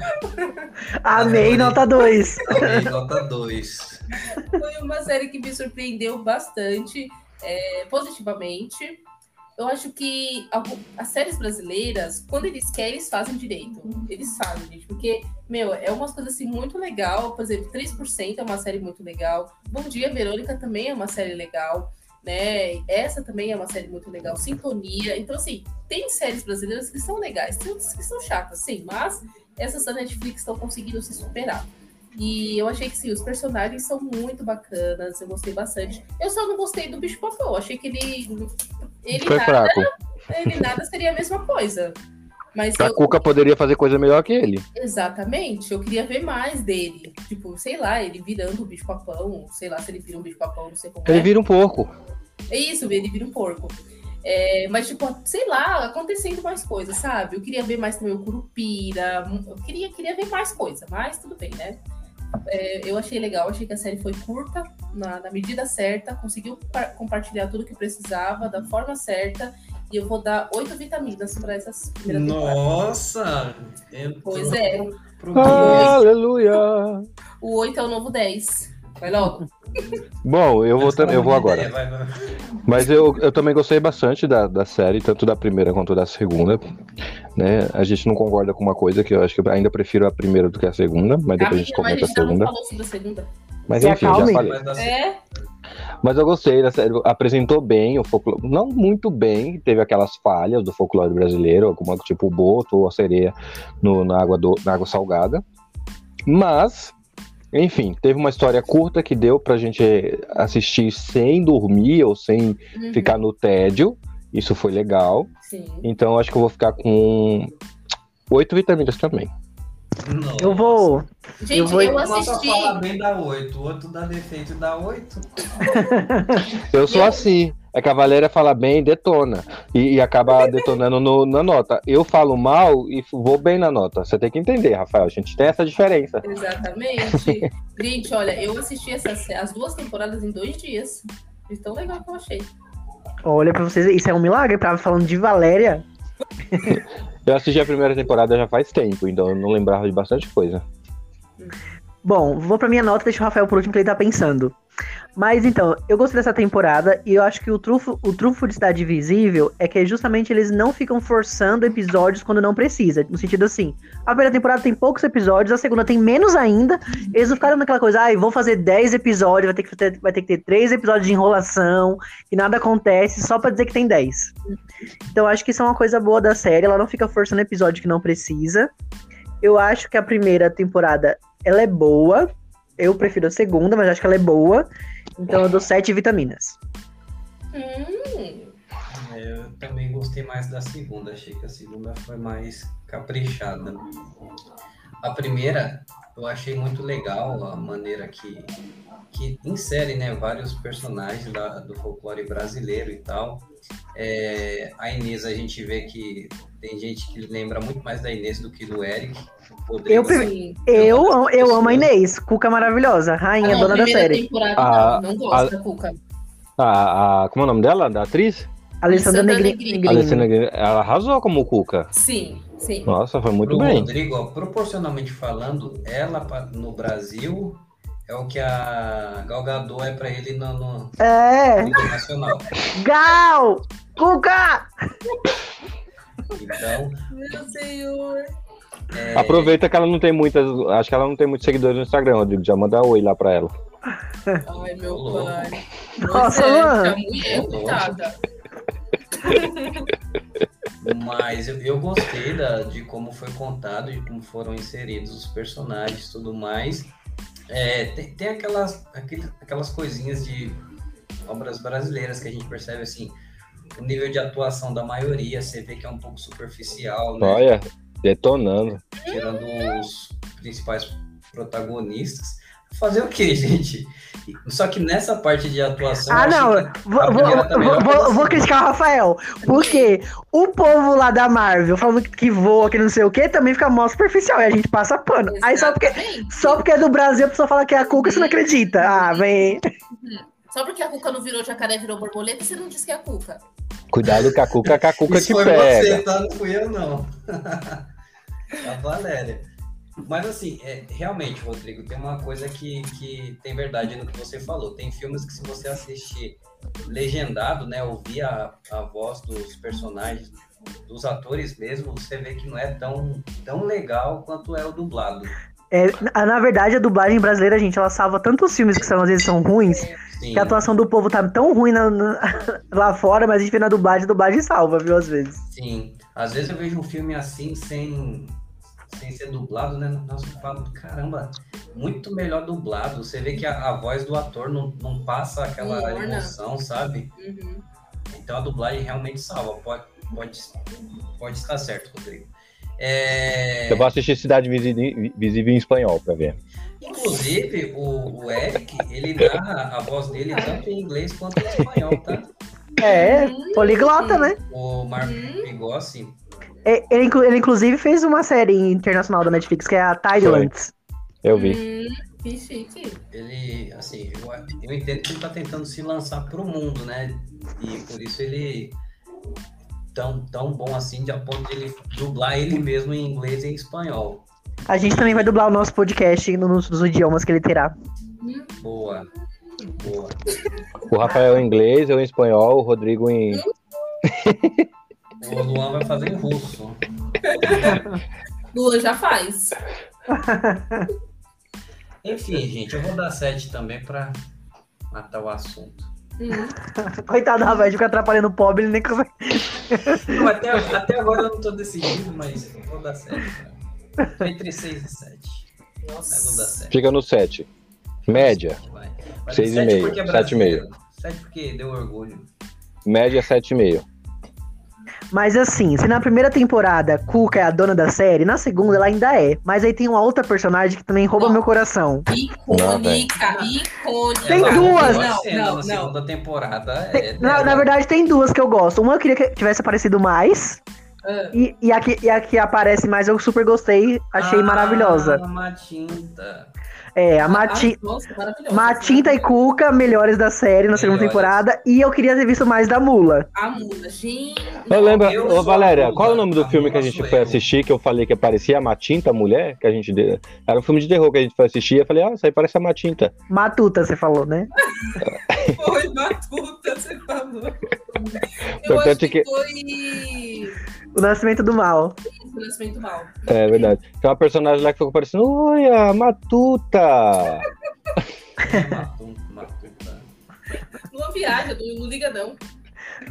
Amei, nota 2. Amei, nota 2. Foi uma série que me surpreendeu bastante, é, positivamente. Eu acho que as séries brasileiras, quando eles querem, eles fazem direito. Eles fazem, gente. Porque, meu, é umas coisas assim muito legal. Por exemplo, 3% é uma série muito legal. Bom Dia, Verônica também é uma série legal. Né? Essa também é uma série muito legal. Sintonia. Então, assim, tem séries brasileiras que são legais, tem outras que são chatas, sim, mas essas da Netflix estão conseguindo se superar. E eu achei que sim, os personagens são muito bacanas, eu gostei bastante. Eu só não gostei do bicho papão, achei que ele. Ele Foi nada, fraco. ele nada seria a mesma coisa. Mas A eu, Cuca poderia fazer coisa melhor que ele. exatamente, eu queria ver mais dele. Tipo, sei lá, ele virando o bicho papão, sei lá se ele vira um bicho papão, não sei como Ele é. vira um porco. É isso, ele vira um porco. É, mas, tipo, sei lá, acontecendo mais coisas, sabe? Eu queria ver mais também o Curupira. Eu queria, queria ver mais coisa, mas tudo bem, né? É, eu achei legal, achei que a série foi curta, na, na medida certa, conseguiu par- compartilhar tudo que precisava, da forma certa, e eu vou dar oito vitaminas para essas. Nossa! Pois é. Aleluia! o oito é o novo 10. Vai logo. Bom, eu vou, tam- eu vou agora. Mas eu, eu também gostei bastante da, da série, tanto da primeira quanto da segunda. Né? A gente não concorda com uma coisa que eu acho que eu ainda prefiro a primeira do que a segunda, mas depois a gente comenta a segunda. falou sobre a segunda. Mas Se enfim, já falei. É, Mas eu gostei da série. Apresentou bem o folclore. Não muito bem, teve aquelas falhas do folclore brasileiro, alguma tipo o boto ou a sereia no, na, água do, na água salgada. Mas, enfim, teve uma história curta que deu pra gente assistir sem dormir ou sem uhum, ficar no tédio. Isso foi legal. sim. Então acho que eu vou ficar com oito vitaminas também. Nossa. Eu vou. Gente, Eu vou- eu Uma só assisti. fala bem dá 8, o outro dá defeito e dá 8. Eu sou Eu- assim. É que a Valéria fala bem e detona. E, e acaba detonando no- na nota. Eu falo mal e vou bem na nota. Você tem que entender, Rafael. A gente tem essa diferença. Exatamente. Gente, olha, eu assisti essas, as duas temporadas em dois dias. De tão legal que eu achei. Olha pra vocês, isso é um milagre. Tava falando de Valéria. Eu assisti a primeira temporada já faz tempo, então eu não lembrava de bastante coisa. Bom, vou pra minha nota, deixa o Rafael por último que ele tá pensando. Mas então, eu gostei dessa temporada e eu acho que o trufo, o trufo de Cidade Invisível é que justamente eles não ficam forçando episódios quando não precisa. No sentido assim, a primeira temporada tem poucos episódios, a segunda tem menos ainda. Eles não ficaram naquela coisa, ai, vou fazer 10 episódios, vai ter que ter, vai ter, que ter 3 episódios de enrolação, e nada acontece, só pra dizer que tem 10. Então acho que isso é uma coisa boa da série, ela não fica forçando episódio que não precisa. Eu acho que a primeira temporada ela é boa. Eu prefiro a segunda, mas acho que ela é boa. Então eu dou sete vitaminas. Hum, É, Eu também gostei mais da segunda, achei que a segunda foi mais caprichada. A primeira, eu achei muito legal a maneira que, que insere né, vários personagens da, do folclore brasileiro e tal. É, a Inês, a gente vê que tem gente que lembra muito mais da Inês do que do Eric. Eu, assim, eu, eu amo a Inês, Cuca maravilhosa, rainha, ah, dona da série. A, não, não gosto a, da Cuca. A, a, como é o nome dela, da atriz? Alessandra Negrini. Alessandra Negrini. Ela arrasou como Cuca. Sim, sim. Nossa, foi muito Pro bem. Rodrigo, proporcionalmente falando, ela no Brasil é o que a Gal Gadot é pra ele no, no é. internacional. Gal! Cuca! Então. Meu senhor. É... Aproveita que ela não tem muitas. Acho que ela não tem muitos seguidores no Instagram, Rodrigo. Já manda oi lá pra ela. Ai, meu pai. Nossa, é, mano. Mas eu, eu gostei da, de como foi contado, de como foram inseridos os personagens e tudo mais. É, tem, tem aquelas, aquelas coisinhas de obras brasileiras que a gente percebe assim, o nível de atuação da maioria, você vê que é um pouco superficial, né? Olha, detonando. Tirando os principais protagonistas. Fazer o que, gente? Só que nessa parte de atuação. Ah, não. Vou, vou, vou, vou, criticar o Rafael. Porque o povo lá da Marvel falando que voa, que não sei o que, também fica mó superficial. E a gente passa pano. Exatamente. Aí só porque, só porque é do Brasil, a pessoa fala que é a Cuca, você não acredita. Ah, vem. Uhum. Só porque a Cuca não virou jacaré, virou borboleta, você não disse que é a Cuca. Cuidado com a Cuca, que a Cuca Isso te foi pega. Você, tá? Não fui eu, não. a Valéria. Mas assim, é, realmente, Rodrigo, tem uma coisa que, que tem verdade no que você falou. Tem filmes que se você assistir legendado, né, ouvir a, a voz dos personagens, dos atores mesmo, você vê que não é tão, tão legal quanto é o dublado. É, na verdade, a dublagem brasileira, gente, ela salva tantos filmes que são, às vezes são ruins, Sim. que a atuação do povo tá tão ruim na, na, lá fora, mas a gente vê na dublagem, a dublagem salva, viu, às vezes. Sim. Às vezes eu vejo um filme assim, sem, sem ser dublado, né? Nossa, eu falo, caramba, muito melhor dublado. Você vê que a, a voz do ator não, não passa aquela Morna. emoção, sabe? Uhum. Então a dublagem realmente salva. Pode, pode, pode estar certo, Rodrigo. É... Eu vou assistir Cidade Visível em espanhol para ver. Inclusive, o, o, Eric, ele narra a voz dele tanto em inglês quanto em espanhol, tá? É, poliglota, né? O Marco Pigossi. É, ele, ele, inclusive, fez uma série internacional da Netflix, que é a Thailand. Eu vi. Hum, chique. Ele, assim, eu, eu entendo que ele tá tentando se lançar pro mundo, né? E por isso ele tão, tão bom assim, de a ponto de ele dublar ele mesmo em inglês e em espanhol. A gente também vai dublar o nosso podcast nos, nos idiomas que ele terá. Boa. Boa. O Rafael em inglês, eu em espanhol, o Rodrigo em. o Luan vai fazer em russo. Luan já faz. Enfim, gente, eu vou dar 7 também para matar o assunto. Uhum. Coitado, Rafael, fica atrapalhando o pobre, ele nem consegue. Não, até, até agora eu não tô decidido, mas vou dar 7. Entre 6 e 7. Nossa. Vou dar 7. Fica no 7. Média. 6,5. 7,5. 7 porque deu orgulho. Média 7,5. Mas assim, se na primeira temporada Cuca é a dona da série, na segunda ela ainda é. Mas aí tem uma outra personagem que também rouba não. meu coração. Icônica, icônica. Tem duas. Não, não, na segunda temporada. É na, na, verdade, tem duas que eu gosto. Uma eu queria que tivesse aparecido mais. Uh. E, e, a que, e a que aparece mais eu super gostei, achei ah, maravilhosa. Uma tinta. É, a Mati... Ah, Matinta e Cuca, melhores da série na melhores. segunda temporada. E eu queria ter visto mais da Mula. A Mula, gente. Eu lembro, ô, Valéria, qual é o nome do filme que a gente foi assistir? Que eu falei que parecia a Matinta, a mulher? Que a gente. Era um filme de terror que a gente foi assistir. E eu falei, ah, isso aí parece a Matinta. Matuta, você falou, né? foi, Matuta, você falou. Eu Portanto, acho que, que foi. O Nascimento do Mal. Isso, o Nascimento do Mal. É verdade. Tem uma personagem lá que ficou parecendo, oi, a Matuta! Matuta. Não viaja, não, liga não.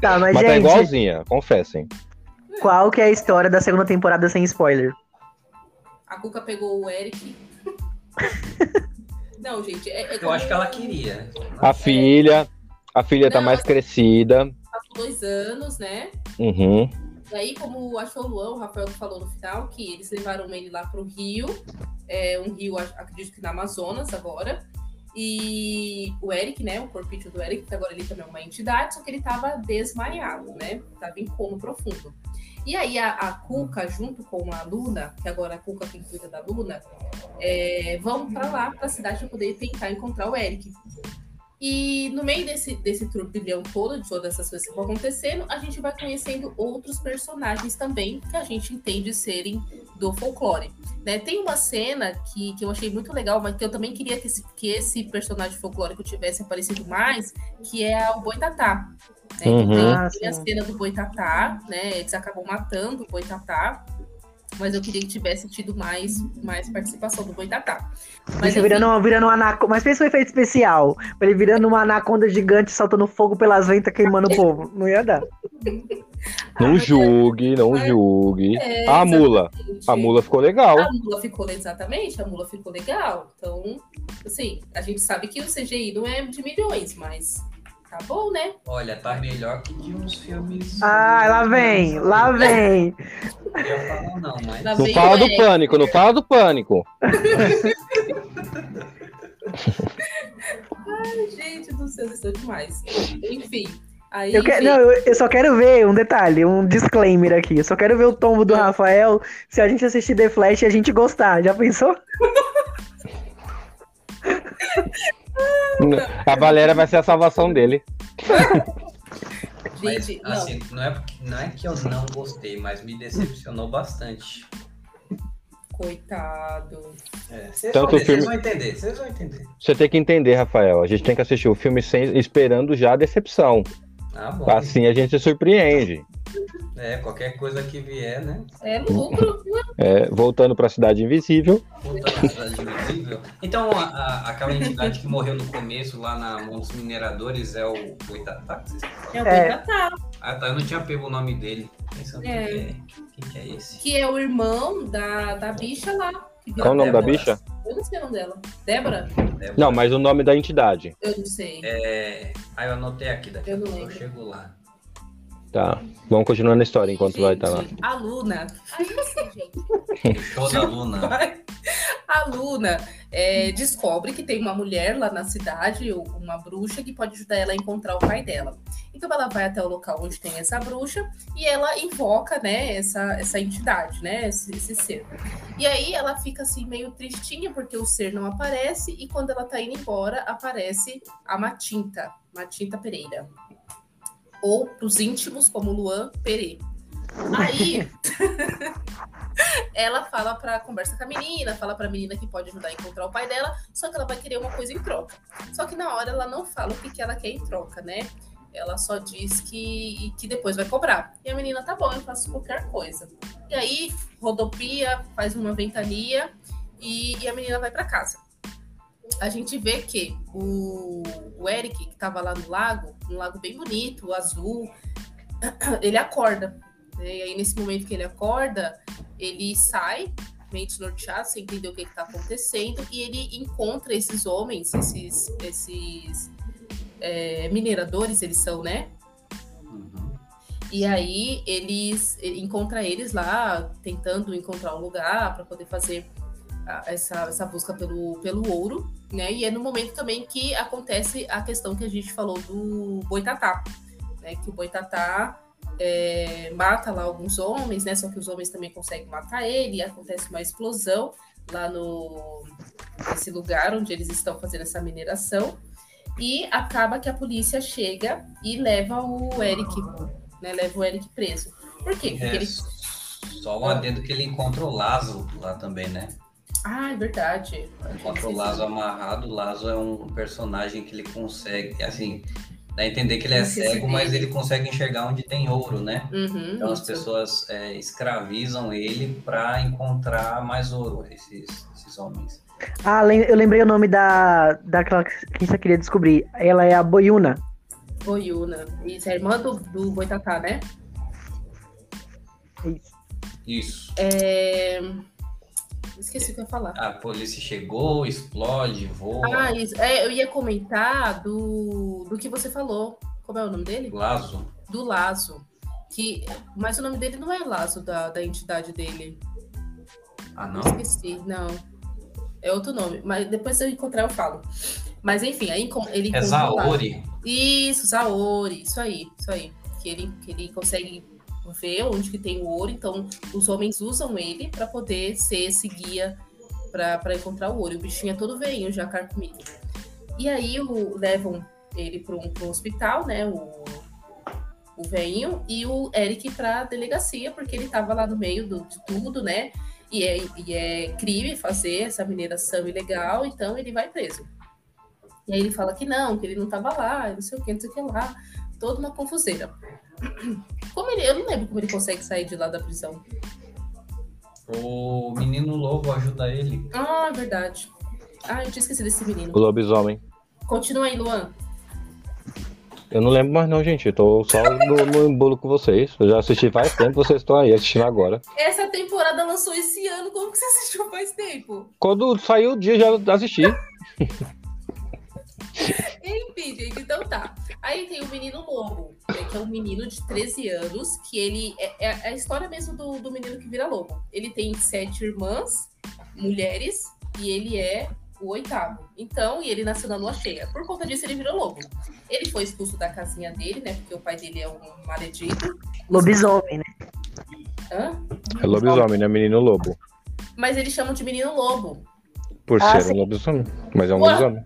Tá, mas, mas tá gente, tá igualzinha, confessem. Qual que é a história da segunda temporada sem spoiler? A Cuca pegou o Eric. não, gente, é, é Eu acho que ela queria. A filha, a filha tá não, tá mais crescida. Passou dois anos, né? Uhum. E aí, como acho que o Luan, o Rafael falou no final, que eles levaram ele lá pro Rio é um rio, acredito que na Amazonas agora. E o Eric, né, o corpício do Eric, que agora ele também é uma entidade, só que ele estava desmaiado, né? Tava em coma profundo. E aí a, a Cuca, junto com a Luna, que agora a Cuca quem cuida da Luna, é, vão para lá, para a cidade, para poder tentar encontrar o Eric. E no meio desse, desse turbilhão todo, de todas essas coisas que vão acontecendo, a gente vai conhecendo outros personagens também que a gente entende serem do folclore. Né? Tem uma cena que, que eu achei muito legal, mas que eu também queria que esse, que esse personagem folclórico tivesse aparecido mais, que é o Boitatá. Né? Uhum. Tem, ah, tem, a cena do Boitatá, né? Eles acabam matando o Boitatá mas eu queria que tivesse tido mais, mais participação do Boitatá. Mas Isso virando, virando uma anaconda. Mas fez um efeito especial. Ele virando uma anaconda gigante, saltando fogo pelas ventas, queimando o povo. Não ia dar. Não ah, julgue, não é, julgue. É, a mula. A mula ficou legal. A mula ficou, exatamente, a mula ficou legal. Então, assim, a gente sabe que o CGI não é de milhões, mas Tá bom, né? Olha, tá melhor que de uns filmes. Ah, lá vem, lá vem. Não, não, mas... não fala do pânico, não fala do pânico. Ai, gente do céu, estou demais. Enfim. Aí, eu, quero, não, eu, eu, só quero ver um detalhe, um disclaimer aqui. Eu só quero ver o tombo do Rafael se a gente assistir The Flash e a gente gostar. Já pensou? A Valéria vai ser a salvação dele. Mas, Gente, assim, não. Não, é, não é que eu não gostei, mas me decepcionou bastante. Coitado. É, vocês, Tanto vão, filme... vão entender, vocês vão entender. Você tem que entender, Rafael. A gente tem que assistir o filme sem, esperando já a decepção. Ah, bom. Assim a gente se surpreende. É, qualquer coisa que vier, né? É lucro. É, voltando para a Cidade Invisível. Voltando para a Cidade Invisível. Então, a, a, aquela entidade que morreu no começo lá na mão dos mineradores é o Boitatá? É o Boitatá. Ah, tá. Eu não tinha pego o nome dele. Pensando é. Quem, é, quem que é esse? Que é o irmão da, da bicha lá. Qual o nome Débora. da bicha? Eu não sei o nome dela. Débora? Débora? Não, mas o nome da entidade. Eu não sei. É... Ah, eu anotei aqui, daqui eu a pouco eu chego lá. Tá. Vamos continuar na história enquanto gente, vai estar tá lá. A Luna. Aí gente. Show da Luna. A Luna é, descobre que tem uma mulher lá na cidade, uma bruxa, que pode ajudar ela a encontrar o pai dela. Então ela vai até o local onde tem essa bruxa e ela invoca, né, essa, essa entidade, né, esse, esse ser. E aí ela fica assim meio tristinha porque o ser não aparece e quando ela tá indo embora aparece a Matinta, Matinta Pereira ou para os íntimos, como Luan Pere. Aí ela fala para conversa com a menina, fala para a menina que pode ajudar a encontrar o pai dela, só que ela vai querer uma coisa em troca. Só que na hora ela não fala o que, que ela quer em troca, né? Ela só diz que, que depois vai cobrar. E a menina, tá bom, eu faço qualquer coisa. E aí, rodopia, faz uma ventania e, e a menina vai para casa a gente vê que o, o Eric, que estava lá no lago, um lago bem bonito, azul, ele acorda. Né? E aí, nesse momento que ele acorda, ele sai, meio desnorteado, sem entender o que está acontecendo, e ele encontra esses homens, esses, esses é, mineradores, eles são, né? Uhum. E aí eles ele encontra eles lá, tentando encontrar um lugar para poder fazer essa, essa busca pelo, pelo ouro, né? E é no momento também que acontece a questão que a gente falou do boitatá, né? Que o boitatá é, mata lá alguns homens, né? Só que os homens também conseguem matar ele, acontece uma explosão lá no nesse lugar onde eles estão fazendo essa mineração e acaba que a polícia chega e leva o Eric, né? Leva o Eric preso. Por quê? Porque é, ele... Só um adendo que ele encontra o Lázaro lá também, né? Ah, é verdade. Enquanto o Lazo amarrado, o Lazo é um personagem que ele consegue, assim, dá a entender que ele é cego, mas ele consegue enxergar onde tem ouro, né? Uhum, então as pessoas é, escravizam ele para encontrar mais ouro, esses, esses homens. Ah, eu lembrei o nome da daquela que você queria descobrir. Ela é a Boiuna. Boiuna. Isso, é irmã do, do Boitatá, né? Isso. Isso. É... Esqueci o que eu ia falar. A polícia chegou, explode, voa. Ah, isso. É, eu ia comentar do, do que você falou. Como é o nome dele? Lazo. Do Lazo. Que, mas o nome dele não é Lazo da, da entidade dele. Ah, não? Esqueci, não. É outro nome. Mas depois se eu encontrar, eu falo. Mas enfim, aí ele. É Zaori. Isso, Zaori. Isso aí, isso aí. Que ele, que ele consegue ver onde que tem o ouro. Então, os homens usam ele para poder ser esse guia para encontrar o ouro. O bichinho é todo veinho, já carcomido. E aí o, levam ele para um, um hospital, né? O, o veinho, e o Eric para delegacia, porque ele estava lá no meio do, de tudo, né? E é, e é crime fazer essa mineração ilegal, então ele vai preso. E aí ele fala que não, que ele não estava lá, não sei o que, não sei o que lá. Toda uma confuseira. Como ele, eu não lembro como ele consegue sair de lá da prisão. O menino lobo ajuda ele. Ah, verdade. Ah, eu tinha esquecido desse menino. O lobisomem. Continua aí, Luan. Eu não lembro mais não, gente. Eu tô só no, no embolo com vocês. Eu já assisti faz tempo, vocês estão aí assistindo agora. Essa temporada lançou esse ano. Como que você assistiu faz tempo? Quando saiu o dia, já assisti. Enfim, gente, então tá. Aí tem o menino lobo, né, que é um menino de 13 anos, que ele. É, é, a história mesmo do, do menino que vira lobo. Ele tem sete irmãs, mulheres, e ele é o oitavo. Então, e ele nasceu na lua cheia. Por conta disso, ele virou lobo. Ele foi expulso da casinha dele, né? Porque o pai dele é um maledito. Lobisomem, né? Hã? É lobisomem, né? Menino lobo. Mas eles chamam de menino lobo. Por ah, ser sim. um lobisomem. Mas é um Ué? lobisomem.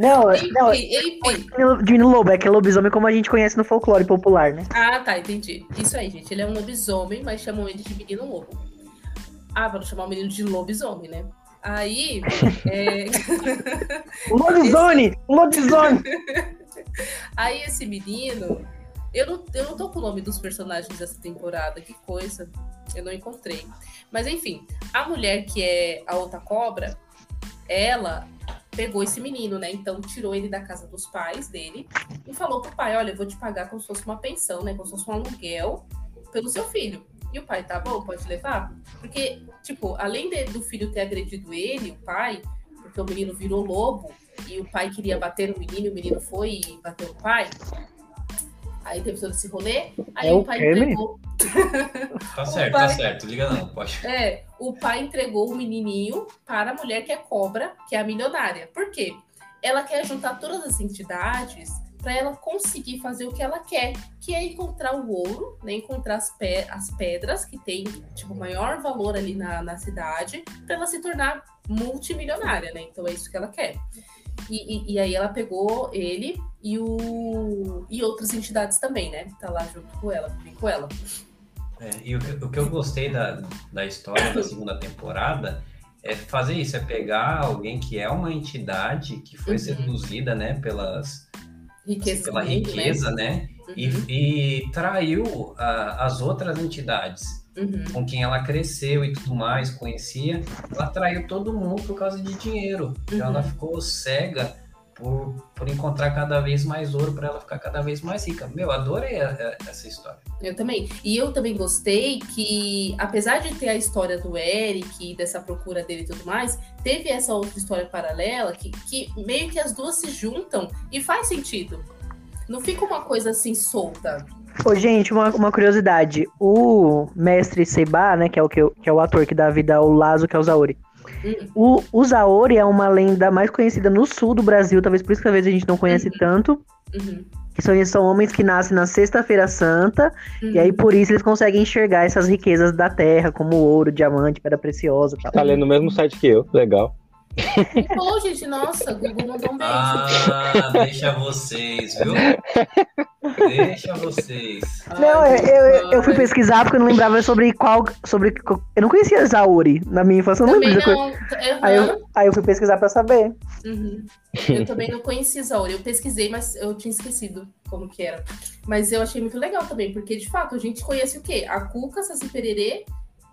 Não, enfim, não. Enfim. Menino lobo, é que é lobisomem como a gente conhece no folclore popular, né? Ah, tá, entendi. Isso aí, gente. Ele é um lobisomem, mas chamam ele de menino lobo. Ah, para chamar o menino de lobisomem, né? Aí. é... lobisomem! Esse... Lobisomem! Aí esse menino. Eu não, eu não tô com o nome dos personagens dessa temporada, que coisa. Eu não encontrei. Mas enfim, a mulher que é a outra cobra, ela pegou esse menino, né? Então tirou ele da casa dos pais dele e falou pro pai: Olha, eu vou te pagar como se fosse uma pensão, né? Como se fosse um aluguel pelo seu filho. E o pai, tá bom, pode levar? Porque, tipo, além de, do filho ter agredido ele, o pai, porque o menino virou lobo e o pai queria bater no menino, o menino foi e bateu o pai. Aí teve todo esse rolê. Aí é o pai entregou. Tá certo, tá pai... tá certo. Liga não, pode. É, o pai entregou o menininho para a mulher que é cobra, que é a milionária. Por quê? Ela quer juntar todas as entidades para ela conseguir fazer o que ela quer, que é encontrar o ouro, né? encontrar as, pe as pedras que tem tipo maior valor ali na, na cidade, para ela se tornar multimilionária, né? Então é isso que ela quer. E, e, e, aí ela pegou ele e, o, e outras entidades também, né? Tá lá junto com ela, vem com ela. É, e o que, o que eu gostei da, da história da segunda temporada é fazer isso, é pegar alguém que é uma entidade que foi uhum. seduzida, né, pelas riqueza pela riqueza, né? né? Uhum. E, e, traiu uh, as outras entidades uhum. com quem ela cresceu e tudo mais, conhecia. Ela traiu todo mundo por causa de dinheiro. Então ela uhum. ficou cega por, por encontrar cada vez mais ouro para ela ficar cada vez mais rica. Meu, adorei a, a, essa história. Eu também. E eu também gostei que, apesar de ter a história do Eric, dessa procura dele e tudo mais, teve essa outra história paralela que, que meio que as duas se juntam e faz sentido. Não fica uma coisa assim solta. Ô, gente, uma, uma curiosidade. O mestre Seiba, né, que é o, que, que é o ator que dá vida ao Lazo, que é o Zauri. O, o Zaori é uma lenda mais conhecida no sul do Brasil, talvez por isso que talvez a gente não conhece uhum. tanto. Uhum. Que são, são homens que nascem na Sexta-feira Santa, uhum. e aí por isso eles conseguem enxergar essas riquezas da terra, como ouro, diamante, pedra preciosa. Tal. Tá lendo o mesmo site que eu, legal. Pô, gente, nossa, Google mandou um beijo. Ah, deixa vocês, viu? Deixa vocês. Não, Ai, eu, eu, eu, fui pesquisar porque eu não lembrava sobre qual. Sobre, eu não conhecia Zauri na minha infância, eu não lembro. Não. Uhum. Aí, eu, aí eu fui pesquisar pra saber. Uhum. Eu também não conhecia Zauri. Eu pesquisei, mas eu tinha esquecido como que era. Mas eu achei muito legal também, porque de fato a gente conhece o quê? A Cuca, Saci Pererê,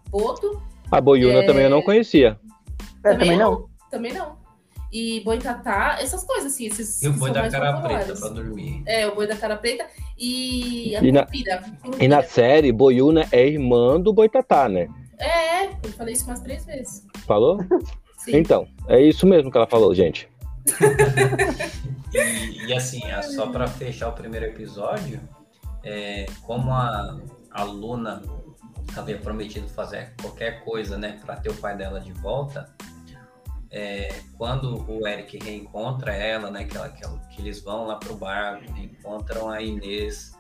Boto. A Boiuna é... também eu não conhecia. É, também, também não. não. Também não. E boitatá, essas coisas, assim. Esses, e o boi da cara preta pra dormir. É, o boi da cara preta e a e na, E na série, Boiuna é irmã do boitatá, né? É, eu falei isso umas três vezes. Falou? Sim. Então, é isso mesmo que ela falou, gente. e, e, assim, é só para fechar o primeiro episódio, é, como a, a Luna havia prometido fazer qualquer coisa, né, para ter o pai dela de volta, é, quando o Eric reencontra ela, né, que, ela, que, ela, que eles vão lá pro bar, encontram a Inês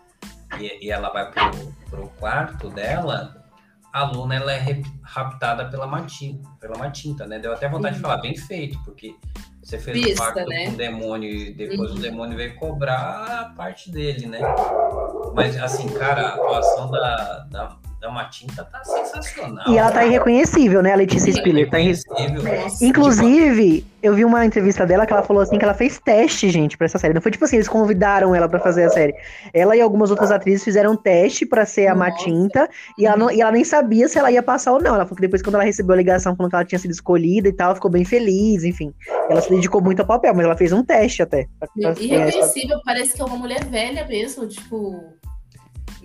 e, e ela vai pro, pro quarto dela, a Luna ela é raptada pela Matinta, pela Matinta, né? Deu até vontade uhum. de falar, bem feito, porque você fez Pista, o pacto né? com o demônio e depois uhum. o demônio veio cobrar a parte dele, né? Mas, assim, cara, a atuação da, da, da Matinta tá sensacional. E ela tá irreconhecível, né? A Letícia Spiller tá irreconhecível. Inclusive, eu vi uma entrevista dela que ela falou assim que ela fez teste, gente, pra essa série. Não foi tipo assim, eles convidaram ela pra fazer a série. Ela e algumas outras atrizes fizeram teste pra ser a Nossa. Matinta e ela, não, e ela nem sabia se ela ia passar ou não. Ela falou que depois, quando ela recebeu a ligação falando que ela tinha sido escolhida e tal, ela ficou bem feliz, enfim. Ela se dedicou muito ao papel, mas ela fez um teste até. Pra, pra Irreconhecível, parece que é uma mulher velha mesmo, tipo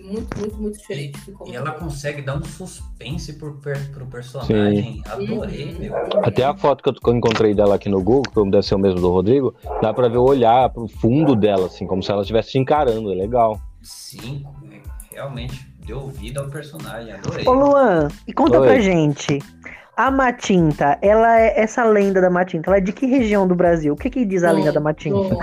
muito, muito, muito diferente. E ela consegue dar um suspense pro, pro personagem. Sim. Adorei, meu. Até a foto que eu encontrei dela aqui no Google, que deve ser o mesmo do Rodrigo, dá pra ver o olhar pro fundo dela, assim, como se ela estivesse te encarando. É legal. Sim, realmente deu vida ao personagem. Adorei. Ô, Luan, e conta Oi. pra gente. A Matinta, ela é essa lenda da Matinta, ela é de que região do Brasil? O que que diz a lenda da Matinta?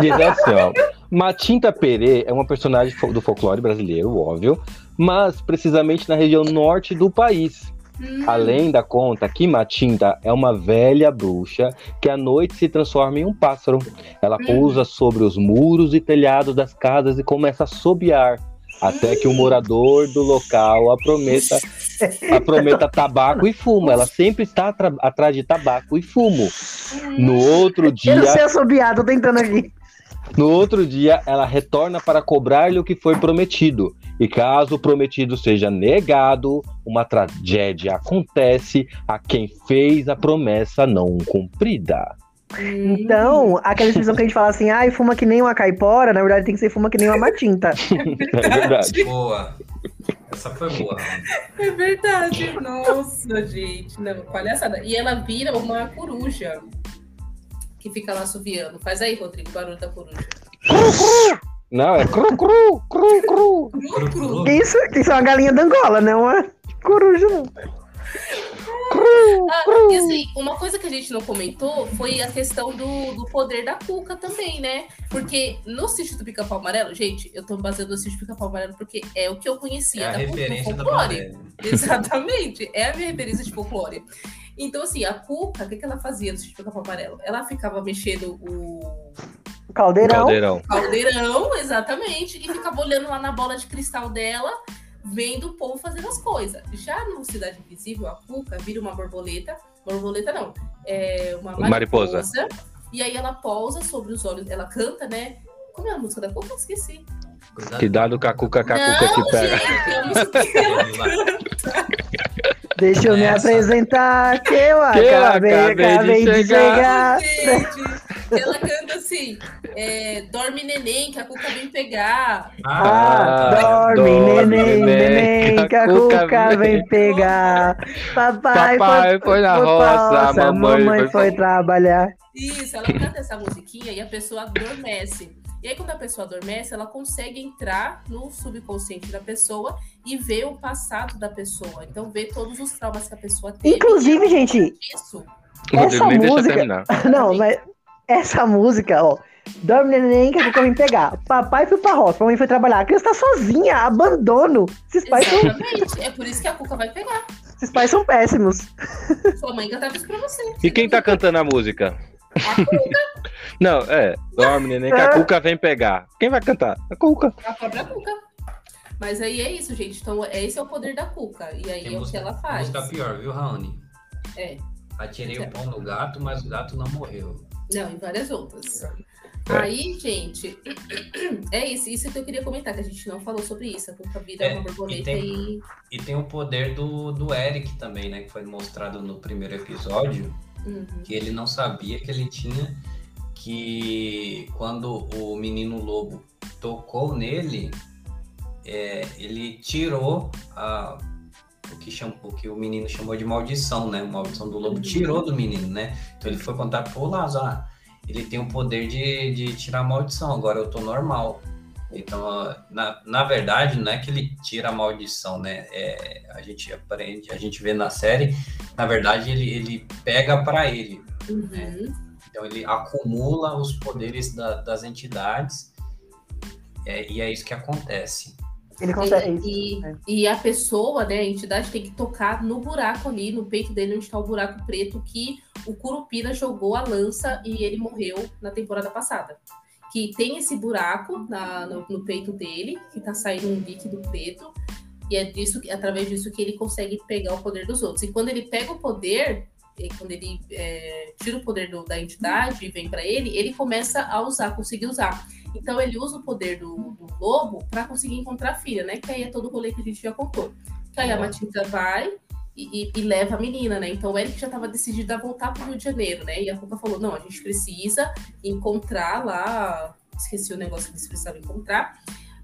Diz assim, ó. Matinta Perê é uma personagem do folclore brasileiro, óbvio, mas precisamente na região norte do país. Hum. Além da conta que Matinta é uma velha bruxa que à noite se transforma em um pássaro. Ela hum. pousa sobre os muros e telhados das casas e começa a sobear até que o morador do local a prometa, a prometa tabaco e fumo. Ela sempre está atrás de tabaco e fumo. No outro dia. Eu não sei assobiado, tentando aqui. No outro dia, ela retorna para cobrar-lhe o que foi prometido. E caso o prometido seja negado, uma tragédia acontece a quem fez a promessa não cumprida. Então, aquela expressão que a gente fala assim, ai, ah, fuma que nem uma caipora, na verdade tem que ser fuma que nem uma matinta. é verdade. Boa. Essa foi boa. É verdade. Nossa, gente. Não, palhaçada. E ela vira uma coruja que fica lá subiando. Faz aí, Rodrigo, o barulho da coruja. Não, é cru, cru, cru, cru. cru, cru. Isso, isso é uma galinha da Angola, não é uma coruja, não. Ah, e assim, uma coisa que a gente não comentou foi a questão do, do poder da Cuca também, né? Porque no sítio do Pica-Pau Amarelo, gente, eu tô baseando no sítio do Pica-Pau Amarelo porque é o que eu conhecia é a da referência do folclore. Exatamente, é a minha referência de folclore. Então, assim, a Cuca, o que, que ela fazia no sítio do Pica-Pau Amarelo? Ela ficava mexendo o. Caldeirão. Caldeirão. Caldeirão, exatamente. E ficava olhando lá na bola de cristal dela vendo o povo fazendo as coisas. Já no Cidade Invisível, a Cuca vira uma borboleta. Borboleta não, é uma mariposa. mariposa. E aí ela pousa sobre os olhos, ela canta, né? Como é a música da Cuca? Esqueci. Cuidado com a Cuca, com a Cuca que pega. Gente, é Deixa eu me apresentar, que eu acabei, acabei, acabei de, de chegar. chegar. Ela canta assim: é, dorme neném, que a Cuca vem pegar. Ah, ah dorme, dorme neném, neném, que a Cuca vem pegar. Papai, Papai foi, foi, na roça, roça a mamãe, mamãe foi... foi trabalhar. Isso, ela canta essa musiquinha e a pessoa adormece. E aí, quando a pessoa adormece, ela consegue entrar no subconsciente da pessoa e ver o passado da pessoa. Então, ver todos os traumas que a pessoa teve. Inclusive, gente. Isso. Essa música. Não, mas essa música, ó. Dorme neném que a Cuca vem pegar. Papai foi pra roça, mamãe foi trabalhar. A criança tá sozinha, abandono. Esses pais Exatamente. São... É por isso que a Cuca vai pegar. Esses pais são péssimos. Sua mãe cantava isso pra você. E quem tá cantando a música? A Cuca. Não, é. Dorme neném que a Cuca vem pegar. Quem vai cantar? A Cuca. A própria Cuca. Mas aí é isso, gente. Então, esse é o poder da Cuca. E aí Tem é música, o que ela faz. Música pior, viu, Raoni? É. Atirei o pão no gato, mas o gato não morreu. Não, e várias outras. É. Aí, gente, é isso, isso que eu queria comentar, que a gente não falou sobre isso. A Cuca vira é, uma borboleta e tem, e... e tem o poder do, do Eric também, né? Que foi mostrado no primeiro episódio. Uhum. Que ele não sabia que ele tinha que quando o menino lobo tocou nele, é, ele tirou a, o que, chamou, o que o menino chamou de maldição, né? Maldição do lobo tirou do menino, né? Então ele foi contar pro Lázaro, ah, ele tem o poder de, de tirar a maldição, agora eu tô normal. Então, na, na verdade, não é que ele tira a maldição, né? É, a gente aprende, a gente vê na série, na verdade, ele, ele pega para ele. Né? Uhum. Né? Então, ele acumula os poderes da, das entidades é, e é isso que acontece. Ele consegue. E, é. e, a pessoa, né, a entidade tem que tocar no buraco ali, no peito dele, onde está o buraco preto, que o Curupira jogou a lança e ele morreu na temporada passada. Que tem esse buraco na, no, no, peito dele, que está saindo um líquido preto, e é disso, através disso que ele consegue pegar o poder dos outros. E quando ele pega o poder, quando ele é, tira o poder do, da entidade e vem para ele, ele começa a usar, conseguir usar. Então ele usa o poder do, do lobo para conseguir encontrar a filha, né? Que aí é todo o rolê que a gente já contou. Que aí a Matilda vai e, e, e, leva a menina, né? Então o Eric já estava decidido a voltar para o Rio de Janeiro, né? E a Cuca falou: não, a gente precisa encontrar lá. Esqueci o negócio que eles precisavam encontrar.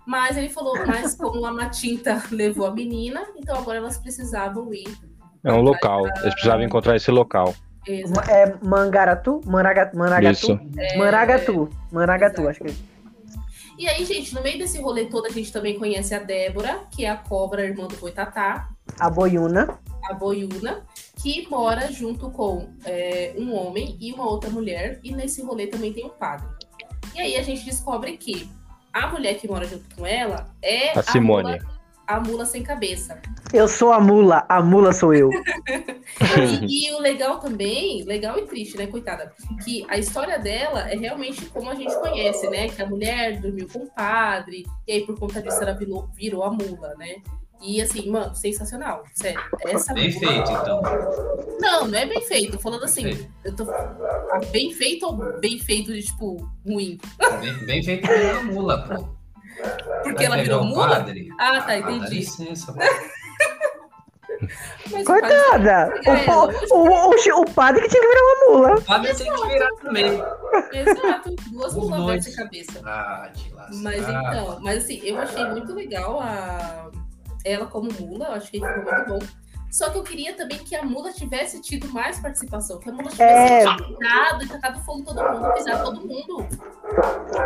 Mas ele falou, mas como a Matinta levou a menina, então agora elas precisavam ir. É um local, pra... eles precisavam encontrar esse local. Exato. É Mangaratu? Managatu? Managatu? Isso. É... Managatu. Managatu, acho que é. E aí, gente, no meio desse rolê todo, a gente também conhece a Débora, que é a cobra irmã do Boitatá. A Boiuna. A Boiuna, que mora junto com é, um homem e uma outra mulher. E nesse rolê também tem um padre. E aí a gente descobre que a mulher que mora junto com ela é a Simone. A a mula sem cabeça. Eu sou a mula, a mula sou eu. e, e, o legal também, legal e triste, né, coitada, que a história dela é realmente como a gente conhece, né? Que a mulher dormiu com o padre, e aí por conta disso ela virou, virou a mula, né? E assim, mano, sensacional. Sério. Essa bem mula... feito, então. Não, não é bem feito. Tô falando assim, bem eu tô. Bem feito ou bem feito de tipo ruim? Bem, bem feito a mula, pô. Porque ela virou mula? Padre. Ah, tá, entendi. Ah, dá licença, Coitada! O, o, o, o, padre que tinha que virar uma mula. O padre tem que virar também. Exato, duas mulas de cabeça. Ah, de mas então, mas assim, eu achei muito legal a... ela como mula, eu achei que ficou muito bom. Só que eu queria também que a mula tivesse tido mais participação, que a mula tivesse é... e tacado fogo todo mundo, pisar todo mundo.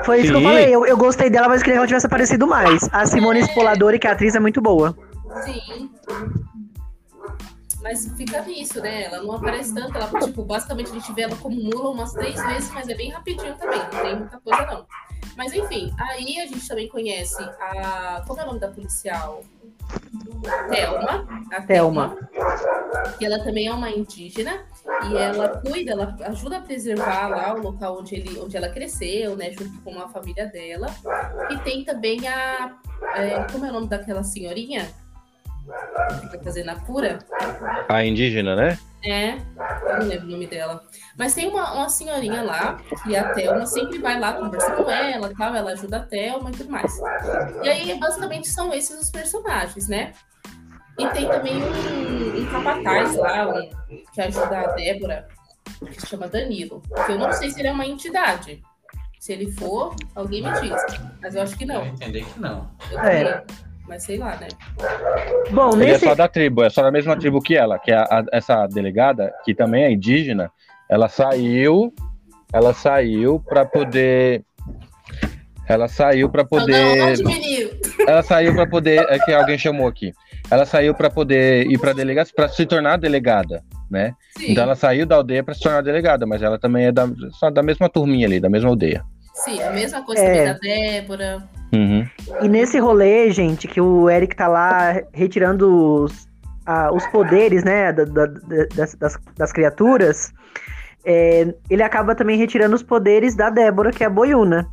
Foi isso Sim. que eu falei. Eu, eu gostei dela, mas queria que ela tivesse aparecido mais. A Simone é... Spoladori, que é a atriz, é muito boa. Sim. Mas fica nisso, né? Ela não aparece tanto. Ela, tipo, basicamente a gente vê ela como mula umas três vezes, mas é bem rapidinho também. Não tem muita coisa, não. Mas enfim, aí a gente também conhece a. Como é o nome da policial? Thelma, a Thelma, que ela também é uma indígena e ela cuida, ela ajuda a preservar lá o local onde, ele, onde ela cresceu, né, junto com a família dela. E tem também a, é, como é o nome daquela senhorinha vai fazer na cura? A indígena, né? É, eu não lembro o nome dela. Mas tem uma, uma senhorinha lá, que a Thelma sempre vai lá conversar com ela, tal, ela ajuda a Thelma e tudo mais. E aí, basicamente, são esses os personagens, né? E tem também um, um capataz lá, um, que ajuda a Débora, que se chama Danilo. Que eu não sei se ele é uma entidade. Se ele for, alguém me diz. Mas eu acho que não. Eu entendi que não. Eu é. Mas sei lá, né? Bom, Ele nesse... é só da tribo, é só da mesma tribo que ela, que é a, a, essa delegada, que também é indígena, ela saiu, ela saiu para poder ela saiu para poder. Não, não, ela saiu para poder. É que alguém chamou aqui. Ela saiu para poder ir para delegacia, para se tornar delegada, né? Sim. Então ela saiu da aldeia para se tornar delegada, mas ela também é da, só da mesma turminha ali, da mesma aldeia. Sim, a mesma coisa é. da Débora. Uhum. E nesse rolê, gente, que o Eric tá lá retirando os, a, os poderes, né, da, da, das, das, das, criaturas, é, ele acaba também retirando os poderes da Débora, que é a Boiuna.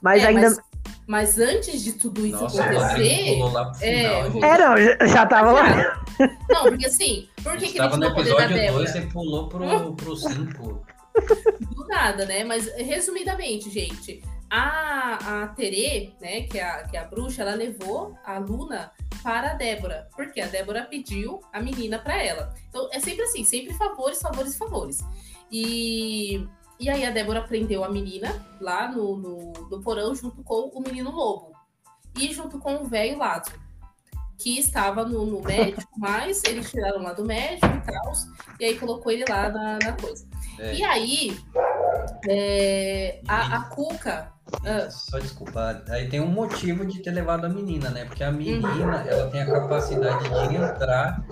Mas é, ainda. Mas, mas, antes de tudo isso Nossa, acontecer. É, é, não, já, já tava lá. Não, porque assim, por que, que ele tirou o poder da Débora? Você pulou pro 5. Do nada, né? Mas resumidamente, gente, a, a Tere, né, que é a, que é a bruxa, ela levou a Luna para a Débora, porque a Débora pediu a menina para ela. Então é sempre assim, sempre favores, favores, favores. E, e aí a Débora prendeu a menina lá no, no, no porão junto com o menino lobo e junto com o velho lado que estava no, no médico, mas eles tiraram lá do médico e tal, e aí colocou ele lá na, na coisa. É. E aí, É, a, a Cuca. Ah. Só desculpa, aí tem um motivo de ter levado a menina, né? Porque a menina, ela tem a capacidade de entrar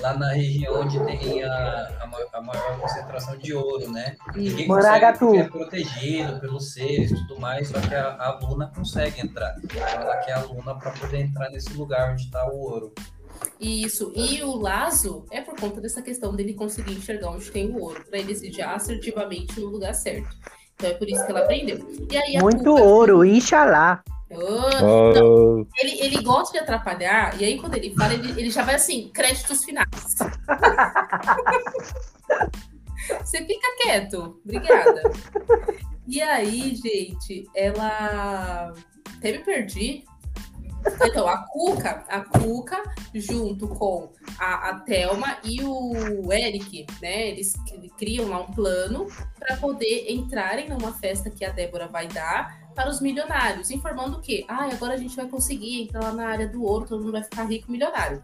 lá na região onde tem a, a, a maior concentração de ouro, né? Ninguém consegue porque é protegido pelos seres e tudo mais, só que a, a Luna consegue entrar. Então ela quer a Luna para poder entrar nesse lugar onde está o ouro. Isso. E o Lazo é por conta dessa questão dele conseguir enxergar onde tem o ouro, para ele decidir assertivamente no lugar certo. Então é por isso que ela aprendeu. Muito Cuca, ouro, inxalá. Oh, oh. Ele, ele gosta de atrapalhar, e aí quando ele fala, ele, ele já vai assim, créditos finais. Você fica quieto. Obrigada. E aí, gente, ela. Até me perdi. Então, a Cuca, a Cuca, junto com a, a Thelma e o Eric, né? Eles criam lá um plano para poder entrarem numa festa que a Débora vai dar para os milionários, informando que, ah, agora a gente vai conseguir entrar lá na área do ouro, todo mundo vai ficar rico milionário.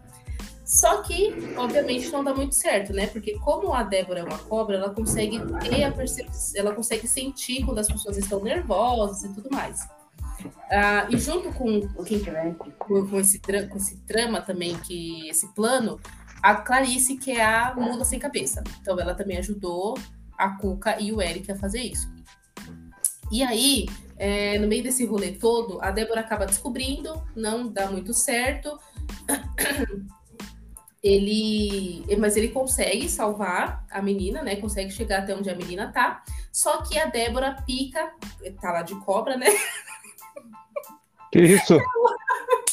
Só que, obviamente, não dá muito certo, né? Porque como a Débora é uma cobra, ela consegue ter a percepção, ela consegue sentir quando as pessoas estão nervosas e tudo mais. Ah, e junto com, com, com, esse, com esse trama também, que esse plano, a Clarice, que é a muda sem cabeça. Então ela também ajudou a Cuca e o Eric a fazer isso. E aí, é, no meio desse rolê todo, a Débora acaba descobrindo, não dá muito certo. Ele, mas ele consegue salvar a menina, né? Consegue chegar até onde a menina tá. Só que a Débora pica, tá lá de cobra, né? Que isso?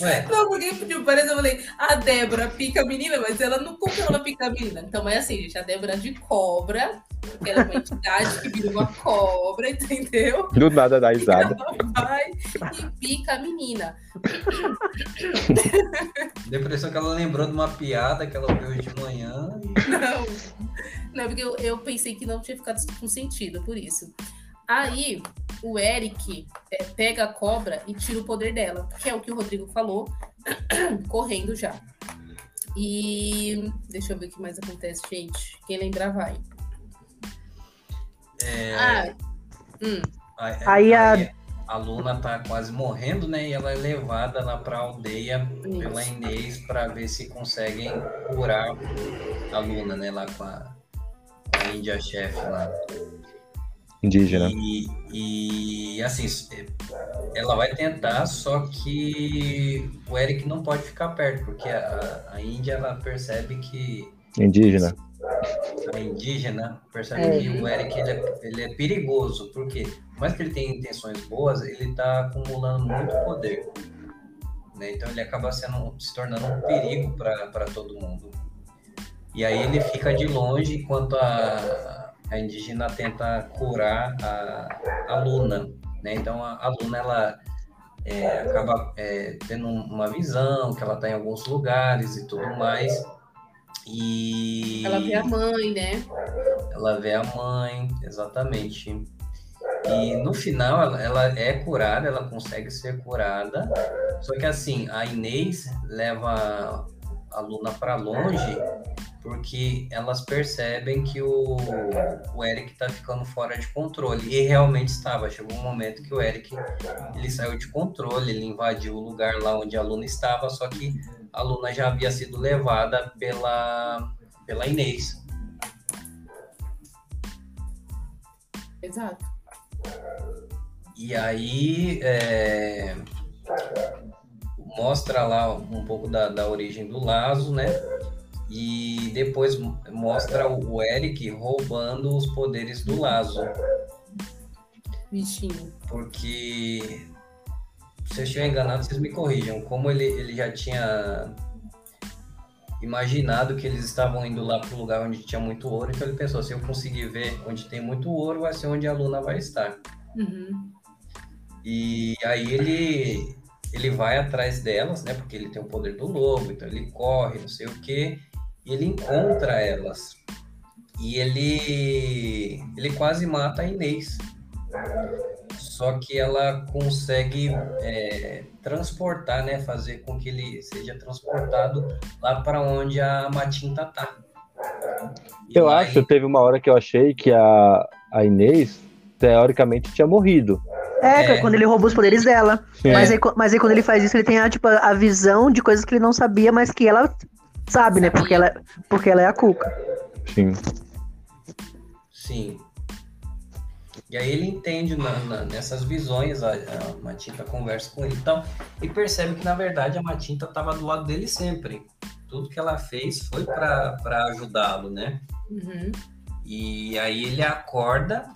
Ué. Não, porque tipo, parece eu falei, a Débora pica a menina, mas ela não como ela pica a menina. Então é assim, gente, a Débora de cobra, que era uma entidade que vira uma cobra, entendeu? Do nada dá risada. Ela vai e pica a menina. Deu a impressão que ela lembrou de uma piada que ela ouviu hoje de manhã. E... Não, não, porque eu, eu pensei que não tinha ficado com sentido, por isso. Aí o Eric é, pega a cobra e tira o poder dela, que é o que o Rodrigo falou, correndo já. E deixa eu ver o que mais acontece, gente. Quem lembrar vai. É... Ah, hum. Aí, a... a Luna tá quase morrendo, né? E ela é levada lá pra aldeia Isso. pela Inês para ver se conseguem curar a Luna, né? Lá com a, a Índia chefe lá indígena. E, e, assim, ela vai tentar, só que o Eric não pode ficar perto, porque a, a Índia ela percebe que. Indígena. A indígena percebe é. que o Eric ele é, ele é perigoso, porque, por mais que ele tenha intenções boas, ele está acumulando muito poder. Né? Então ele acaba sendo, se tornando um perigo para todo mundo. E aí ele fica de longe enquanto a, a indígena tenta curar a, a Luna, né? Então a, a Luna ela é, acaba é, tendo uma visão que ela está em alguns lugares e tudo mais. E ela vê a mãe, né? Ela vê a mãe, exatamente. E no final ela, ela é curada, ela consegue ser curada. Só que assim, a Inês leva a Luna para longe porque elas percebem que o, o Eric está ficando fora de controle e realmente estava. Chegou um momento que o Eric ele saiu de controle, ele invadiu o lugar lá onde a Luna estava, só que a Luna já havia sido levada pela pela Inês. Exato. E aí é, mostra lá um pouco da, da origem do Lazo, né? E depois mostra o Eric roubando os poderes do Lazo. Bichinho. Porque, se eu estiver enganado, vocês me corrijam. Como ele, ele já tinha imaginado que eles estavam indo lá para o lugar onde tinha muito ouro, então ele pensou: se eu conseguir ver onde tem muito ouro, vai ser onde a Luna vai estar. Uhum. E aí ele ele vai atrás delas, né? Porque ele tem o poder do lobo, então ele corre, não sei o quê e ele encontra elas. E ele, ele quase mata a Inês. Só que ela consegue é, transportar, né? Fazer com que ele seja transportado lá para onde a Matinta tá. E eu acho, teve uma hora que eu achei que a, a Inês teoricamente tinha morrido. É, é, quando ele rouba os poderes dela. Mas aí, mas aí quando ele faz isso, ele tem a, tipo, a visão de coisas que ele não sabia, mas que ela sabe, né? Porque ela, porque ela é a Cuca. Sim. Sim. E aí ele entende na, na, nessas visões, a, a Matinta conversa com ele e tal, e percebe que na verdade a Matinta estava do lado dele sempre. Tudo que ela fez foi para ajudá-lo, né? Uhum. E aí ele acorda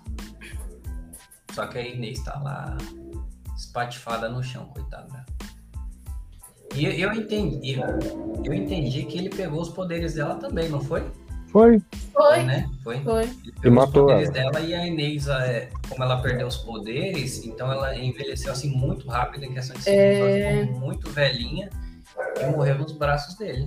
só que a Inês tá lá espatifada no chão, coitada. E eu entendi, eu entendi que ele pegou os poderes dela também, não foi? Foi. Foi, né? Foi. Foi. Ele pegou matou os poderes ela. dela e a Inês, é, como ela perdeu os poderes, então ela envelheceu assim muito rápido em questão de segundos, é... ficou muito velhinha e morreu nos braços dele.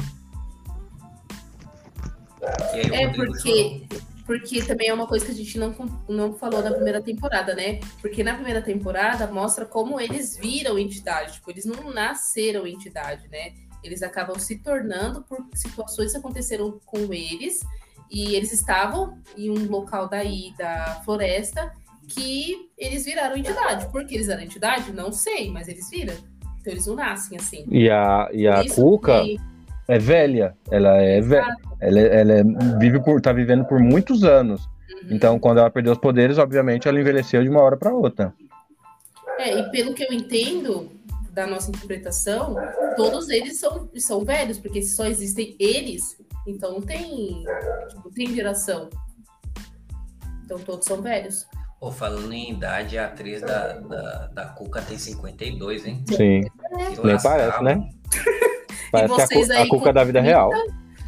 é porque porque também é uma coisa que a gente não, não falou na primeira temporada, né? Porque na primeira temporada mostra como eles viram entidade, tipo, eles não nasceram entidade, né? Eles acabam se tornando por situações que aconteceram com eles, e eles estavam em um local daí da floresta que eles viraram entidade. Por que eles eram entidade? Não sei, mas eles viram. Então eles não nascem assim. E a, e a Cuca que... é velha. Ela é velha. Ela, ela é, vive por, tá vivendo por muitos anos. Uhum. Então, quando ela perdeu os poderes, obviamente, ela envelheceu de uma hora para outra. É, e pelo que eu entendo da nossa interpretação, todos eles são, são velhos, porque se só existem eles, então não tem, tipo, tem geração. Então todos são velhos. Pô, falando em idade, a atriz da, da, da Cuca tem 52, hein? Sim. É. Nem parece, né? Parece a, a Cuca da vida real.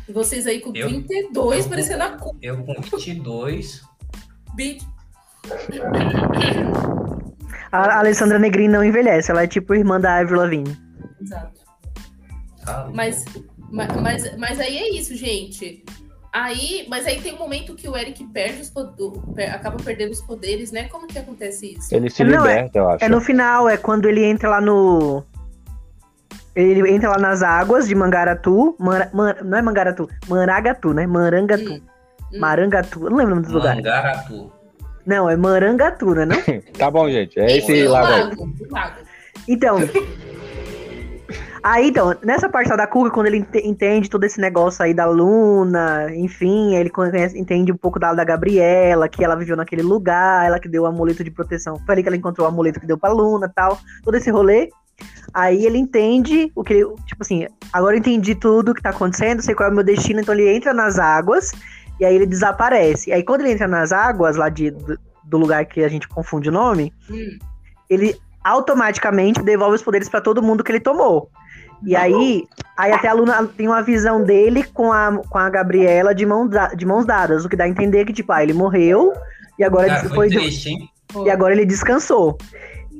E vocês aí com eu, 32, eu parecendo a cu. Eu com 22. Bit. A Alessandra Negrin não envelhece, ela é tipo irmã da Avril Lavigne. Exato. Ah, mas, mas, mas, mas aí é isso, gente. Aí, mas aí tem um momento que o Eric perde os poderes, acaba perdendo os poderes, né? Como que acontece isso? Ele se liberta, não, é, eu acho. É no final, é quando ele entra lá no ele entra lá nas águas de Mangaratu. Man, man, não é Mangaratu, Marangatu, né? Marangatu. Hum, hum. Marangatu. Eu não lembro o nome do lugar. Mangaratu. Não, é Marangatu, né? Não? tá bom, gente. É esse lago aí. Então. Aí, então, nessa parte da Kuga, quando ele entende todo esse negócio aí da Luna, enfim, ele conhece, entende um pouco da, da Gabriela, que ela viveu naquele lugar, ela que deu o amuleto de proteção. Foi ali que ela encontrou o amuleto que deu pra Luna tal. Todo esse rolê. Aí ele entende o que ele, tipo assim, agora eu entendi tudo que tá acontecendo, sei qual é o meu destino, então ele entra nas águas e aí ele desaparece. Aí quando ele entra nas águas lá de, do, lugar que a gente confunde o nome, hum. ele automaticamente devolve os poderes para todo mundo que ele tomou. E aí, aí até a Luna tem uma visão dele com a, com a Gabriela de, mão, de mãos dadas, o que dá a entender que, tipo, ah, ele morreu e agora Cara, foi, foi triste, e agora ele descansou.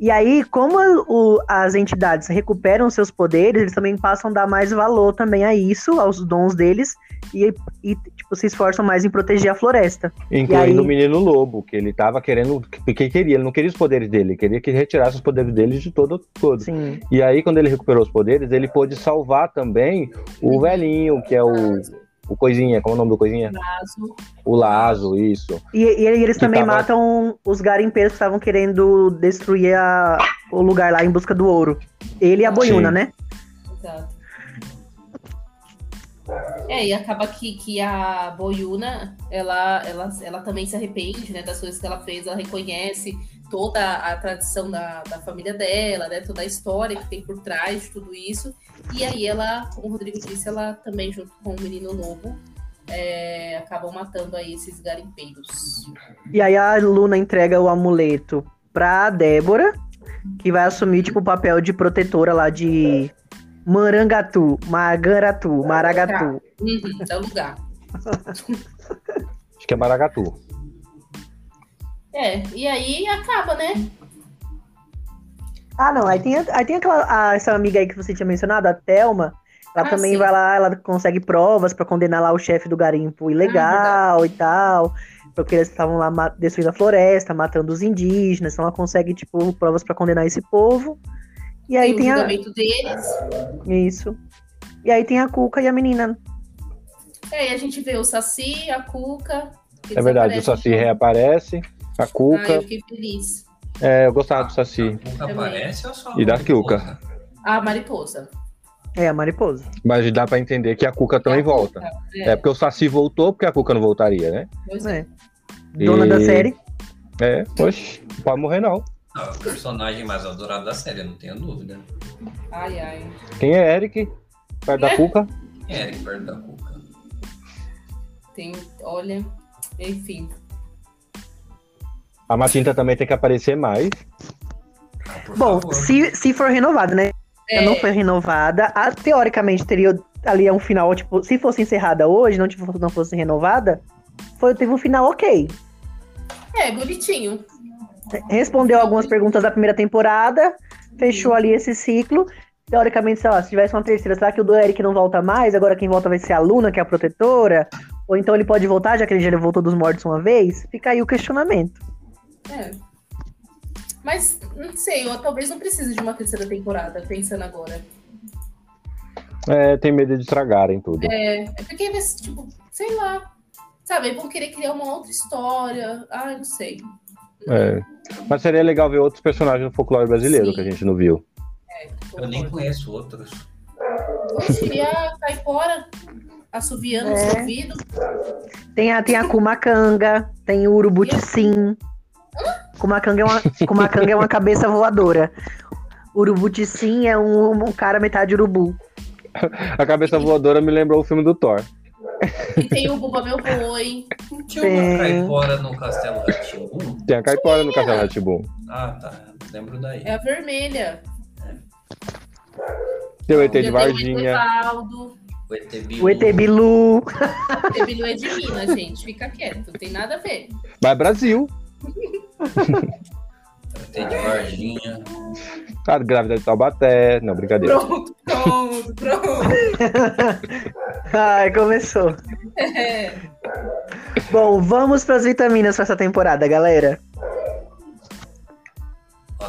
E aí, como o, as entidades recuperam seus poderes, eles também passam a dar mais valor também a isso, aos dons deles, e, e tipo, se esforçam mais em proteger a floresta. Incluindo aí... o menino lobo, que ele tava querendo. que queria, ele não queria os poderes dele, ele queria que retirasse os poderes dele de todo todo. Sim. E aí, quando ele recuperou os poderes, ele pôde salvar também o velhinho, que é o o Coisinha, como é o nome do Coisinha? Lazo. O Lazo, isso. E, e eles que também tava... matam os garimpeiros que estavam querendo destruir a, o lugar lá em busca do ouro. Ele e a Boiuna, Sim. né? Exato. É, e acaba que, que a Boiuna, ela, ela, ela também se arrepende, né, das coisas que ela fez, ela reconhece toda a tradição da, da família dela, né, toda a história que tem por trás de tudo isso, e aí ela, como o Rodrigo disse, ela também, junto com o menino lobo, é, acabam matando aí esses garimpeiros. E aí a Luna entrega o amuleto pra Débora, que vai assumir, tipo, o papel de protetora lá de Marangatu, Magaratu, Maragatu. Uhum, é o lugar. Acho que é Maragatu. É, e aí acaba, né? Ah, não. Aí tem, aí tem aquela, a, essa amiga aí que você tinha mencionado, a Thelma. Ela ah, também sim. vai lá, ela consegue provas para condenar lá o chefe do garimpo ilegal ah, e tal. Porque eles estavam lá destruindo a floresta, matando os indígenas. Então ela consegue, tipo, provas para condenar esse povo. E aí tem, tem o julgamento a... deles. Isso. E aí tem a Cuca e a menina. É, e a gente vê o Saci, a Cuca. É verdade, o Saci reaparece. A Ah, Cuca. eu fiquei feliz. É, eu gostava do Saci. A Cuca aparece ou só? E da Kyuka. A mariposa. É, a mariposa. Mas dá pra entender que a Cuca também A volta. Cuca, É. porque o Saci voltou, porque a Cuca não voltaria, né? Pois é. É. Dona E- da série. É, oxe, não pode morrer não. Não, é o personagem mais adorado da série, não tenho dúvida. Ai, ai. Quem é Eric? Perto da Cuca? Quem é Eric perto da Cuca? Tem, olha, enfim. A Matinta também tem que aparecer mais. Ah, Bom, favor. se, se for renovada, né? É, Não foi renovada. a- teoricamente, teria ali um final, tipo, se fosse encerrada hoje, não, tipo, não fosse renovada, foi, teve um final ok. é, bonitinho. Respondeu algumas perguntas da primeira temporada, fechou ali esse ciclo. Teoricamente, sei lá, se tivesse uma terceira, será que o do Eric não volta mais? Agora quem volta vai ser a Luna, que é a protetora? Ou então ele pode voltar, já que ele já voltou dos mortos uma vez? Fica aí o questionamento. É. Mas, não sei, eu talvez não precise de uma terceira temporada, pensando agora. É, tem medo de estragarem tudo. É, é porque, tipo, sei lá. Sabe, vão querer criar uma outra história. Ah, não sei. É. Mas seria legal ver outros personagens do folclore brasileiro Sim. que a gente não viu. Eu nem conheço outros. E a Caipora assoviando É. ouvido. Tem a, tem a Kumacanga, tem o Urubuticim. Kumacanga é uma, Kumacanga é uma cabeça voadora. Urubuticim é um, um cara metade urubu. A cabeça voadora me lembrou o filme do Thor. E tem o Buba Meu Boi. Tinha Tem. uma caipora no Castelo Ratimbu? Tem a caipora no Castelo Ratibum. Ah, tá. Lembro daí. É a vermelha. Tem o ET de tem o Varginha. Evaldo. O ET Bilu. O ET Bilu. É de Minas, gente. Fica quieto. Não tem nada a ver. Mas Brasil. ET de Varginha. A grávida de Taubaté. Não, brincadeira. Pronto, pronto, pronto. Ai, começou. É. Bom, vamos para as vitaminas para essa temporada, galera.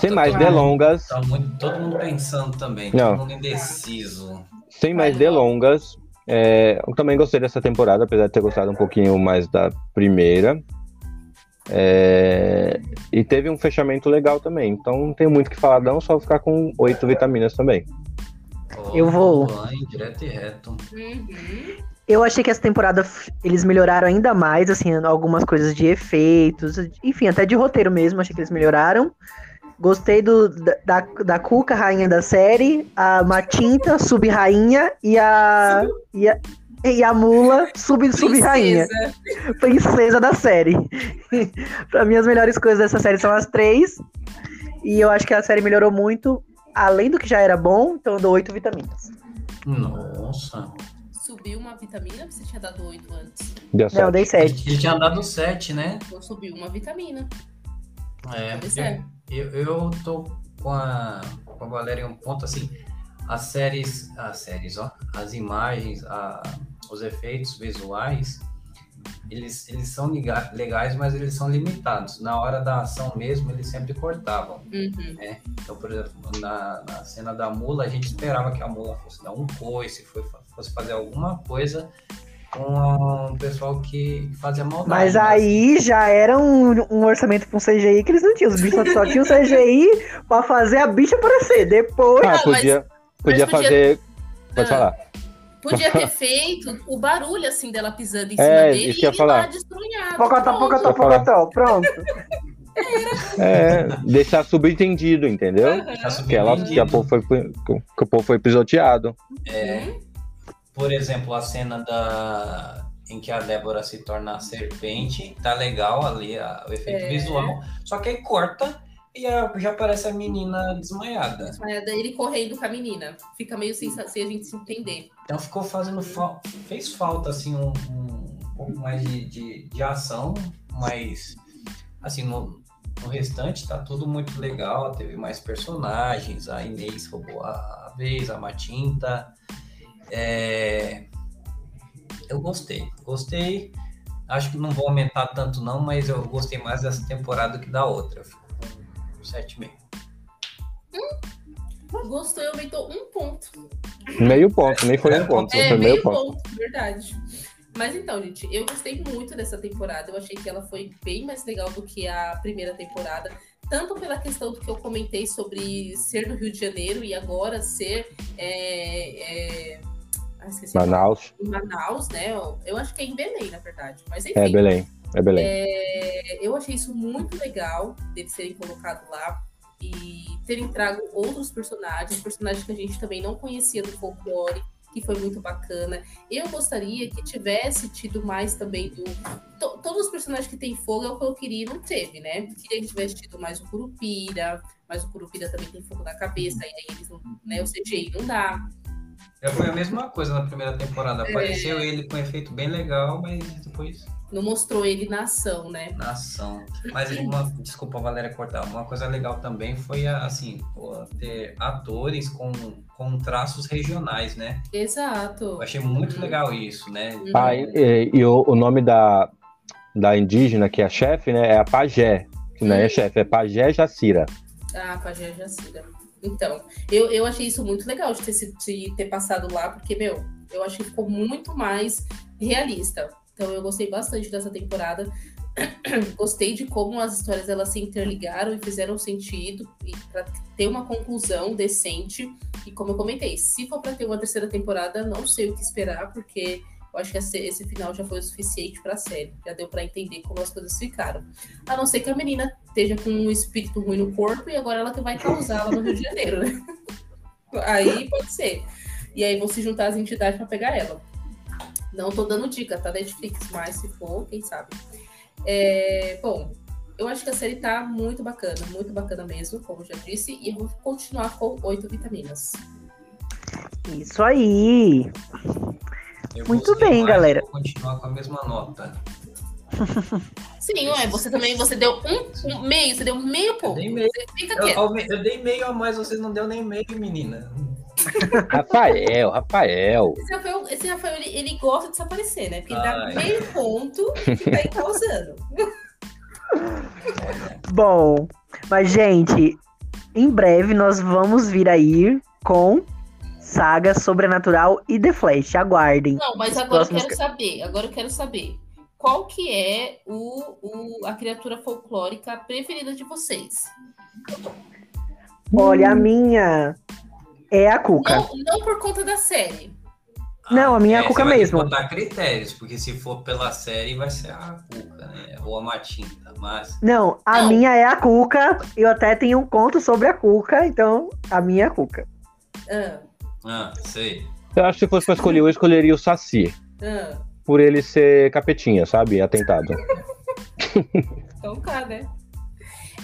Sem mais delongas. Tá muito, todo mundo pensando também. Não. Todo mundo indeciso. Sem mais delongas. é, eu também gostei dessa temporada, apesar de ter gostado um pouquinho mais da primeira. É, e teve um fechamento legal também. Então não tem muito o que falar, não, só ficar com oito vitaminas também. Ó, Eu vou. Direto e reto. Uhum. Eu achei que essa temporada eles melhoraram ainda mais, assim, algumas coisas de efeitos, enfim, até de roteiro mesmo, achei que eles melhoraram. Gostei do, da, da, da Cuca, rainha da série, a Matinta, sub-rainha, e a, e a. E a Mula, sub- sub-rainha. Princesa. princesa da série. pra mim, as melhores coisas dessa série são as três. E eu acho que a série melhorou muito, além do que já era bom, então eu dou oito vitaminas. Nossa. Subiu uma vitamina? Você tinha dado oito antes. Deu Não, eu dei sete. Ele tinha dado 7, né? Então subiu uma vitamina. É, Pode eu, eu, eu tô com a, com a Valéria em um ponto assim. As séries, as séries, ó, as imagens, a, os efeitos visuais, eles, eles são legais, mas eles são limitados. Na hora da ação mesmo, eles sempre cortavam. Uhum. Então, por exemplo, na, na cena da mula, a gente esperava que a mula fosse dar um coice, fosse fazer alguma coisa com o pessoal que fazia maldade. Mas né? aí já era um, um orçamento com CGI que eles não tinham. Os bichos só tinham CGI pra fazer a bicha aparecer. Depois. Ah, podia, podia podia- fazer. Pode Ah. falar. Podia ter feito o barulho assim dela pisando em É, cima dele isso que eu ia e falar. lá destrunhado. Pocotó, Pronto. pocotó, pocotó. Pronto. É, deixar subentendido, entendeu? Tá Que, ela, que, a povo foi, que o povo foi pisoteado. Uhum. Por exemplo, a cena da em que a Débora se torna a serpente, tá legal ali a- o efeito É. visual. Só que aí corta e a- já aparece a menina desmaiada. Daí ele correndo com a menina. Fica meio sem, sem a gente se entender. Então ficou fazendo fa- fez falta assim um, um pouco mais de, de, de ação, mas assim no, no restante tá tudo muito legal. Teve mais personagens, a Inês roubou a, a vez, a Matinta. É, eu gostei, gostei. Acho que não vou aumentar tanto não, mas eu gostei mais dessa temporada que da outra. Eu fico com 7,5. Gostou e aumentou um ponto. Meio ponto, nem foi um ponto, É, foi meio meio ponto. ponto, verdade. Mas então, gente, eu gostei muito dessa temporada. Eu achei que ela foi bem mais legal do que a primeira temporada. Tanto pela questão do que eu comentei sobre ser do Rio de Janeiro e agora ser. É, é... Ah, Manaus. Em Manaus, né? Eu acho que é em Belém, na verdade. Mas enfim. É, Belém. É Belém. É, eu achei isso muito legal, deles serem colocados lá e terem trago outros personagens, personagens que a gente também não conhecia do folclore, que foi muito bacana. Eu gostaria que tivesse tido mais também do. To, todos os personagens que tem fogo é o que eu queria e não teve, né? Queria que tivesse tido mais o Curupira, mas o Curupira também tem fogo na cabeça, e aí eles não, né, o CGI não dá. É, foi a mesma coisa na primeira temporada. Apareceu é... ele com um efeito bem legal, mas depois. Não mostrou ele na ação, né? Na ação. Mas uma. Desculpa, Valéria, cortar. Uma coisa legal também foi, assim, ter atores com, com traços regionais, né? Exato. Eu achei muito legal isso, né? Uhum. Ah, e, e o, o nome da, da indígena, que é a chefe, né? É a Pajé. Que não é chefe, é Pajé Jacira. Ah, Pajé Jacira. Então, eu, eu achei isso muito legal de ter, de ter passado lá, porque, meu, eu achei que ficou muito mais realista. Então, eu gostei bastante dessa temporada. gostei de como as histórias elas se interligaram e fizeram sentido e para ter uma conclusão decente. E como eu comentei, se for para ter uma terceira temporada, não sei o que esperar, porque eu acho que esse, final já foi o suficiente para a série. Já deu para entender como as coisas ficaram. A não ser que a menina esteja com um espírito ruim no corpo e agora ela que vai causar lá no Rio de Janeiro, né? Aí pode ser. E aí vão se juntar as entidades para pegar ela. Não tô dando dica, tá? Netflix, mas se for, quem sabe. É, bom, eu acho que a série tá muito bacana, muito bacana mesmo, como já disse, e eu vou continuar com oito vitaminas. Isso aí! Eu Muito bem, galera. Vou continuar com a mesma nota. Sim, ué, você também você deu um, um, meio, você deu meio ponto. Eu dei meio. Eu, eu, dei meio a mais, vocês não deu nem meio, menina. Rafael, Rafael. Esse Rafael, esse Rafael ele, ele, gosta de desaparecer, né? Porque ele dá meio ponto e tá causando. Bom, mas gente, em breve nós vamos vir aí com Saga Sobrenatural e The Flash. Aguardem. Não, mas agora eu quero saber. Agora eu quero saber. Qual que é o, o, a criatura folclórica preferida de vocês? Olha, a minha é a Cuca. Não, não por conta da série. Não, a minha é a Cuca mesmo. Vou botar critérios, porque se for pela série vai ser a Cuca, né? Ou a Matinta, mas... Não, a não. minha é a Cuca. Eu até tenho um conto sobre a Cuca, então a minha é a Cuca. Ah. Ah, sei. Eu acho que se fosse pra escolher, eu escolheria o Saci. Ah. Por ele ser capetinha, sabe? Atentado. então tá, né?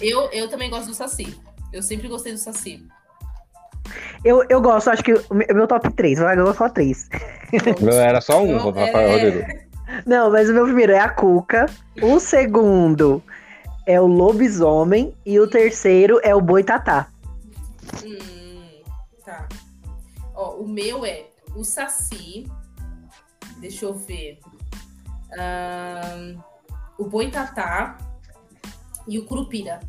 Eu, eu também gosto do Saci. Eu sempre gostei do Saci. Eu, eu gosto, acho que o meu top 3, vai, eu vou só 3. Era só um, Rafael é... Rodrigo. Não, mas o meu primeiro é a Cuca. O segundo é o lobisomem. E o terceiro é o boitatá. Hum, tá. Ó, o meu é o Saci. Deixa eu ver. Um, o Boitatá e o Curupira.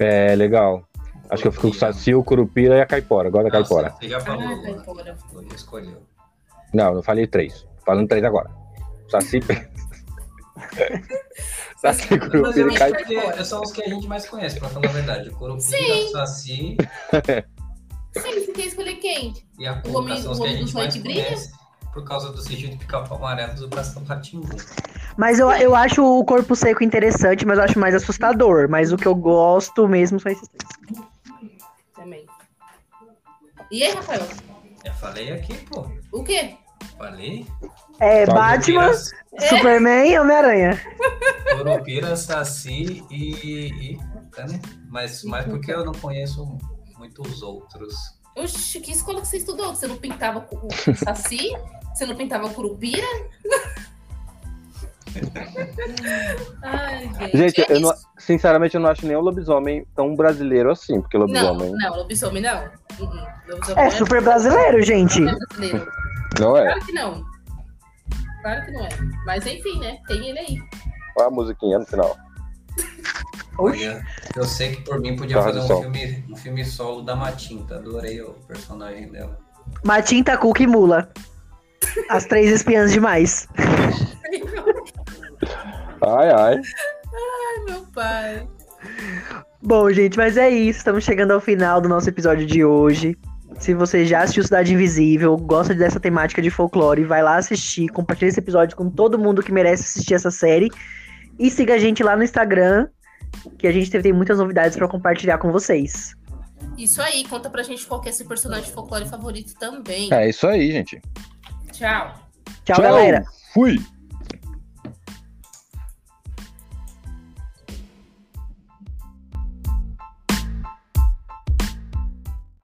É, legal. Acho que eu fico com o Saci, o Curupira e a Caipora. Agora a Caipora. Você já falou. Ah, Caipora. Escolheu. Não, eu falei três. Falando três agora. Saci. Saci, Curupira e Caipora. São os que a gente mais conhece, pra falar a verdade. O Curupira, o Saci. Sim, você quer escolher quem? E a colocação que a gente mais conhece por causa do sítio de pica-pau amarelo do Brasil Ratimbu. Mas eu, eu acho o corpo seco interessante, mas eu acho mais assustador. Mas o que eu gosto mesmo são esses três. Também. E aí, Rafael? Eu falei aqui, pô. O quê? Falei? É, Batman, é. Superman e Homem-Aranha. Curupira, Saci e, e. Né? Mas, mas porque eu não conheço muitos outros. Oxi, que escola que você estudou? Você não pintava o saci? Você não pintava curupira? Ai, gente, gente é eu não, sinceramente, eu não acho nem o lobisomem tão brasileiro assim, porque lobisomem. Não, não, lobisomem não. Uhum. Lobisomem é, é super brasileiro, gente. Não é, brasileiro. não é? Claro que não. Claro que não é. Mas enfim, né? Tem ele aí. Olha a musiquinha no final. Olha, eu sei que por mim podia fazer um filme, um filme solo da Matinta. Adorei o personagem dela. Matinta, Cuca e Mula. As três espiãs demais. ai, ai. Ai, meu pai. Bom, gente, mas é isso. Estamos chegando ao final do nosso episódio de hoje. Se você já assistiu Cidade Invisível, gosta dessa temática de folclore, vai lá assistir, compartilha esse episódio com todo mundo que merece assistir essa série. E siga a gente lá no Instagram, que a gente tem muitas novidades para compartilhar com vocês. Isso aí, conta pra gente qual que é seu personagem de folclore favorito também. É isso aí, gente. Tchau. Tchau, Tchau. galera. Fui.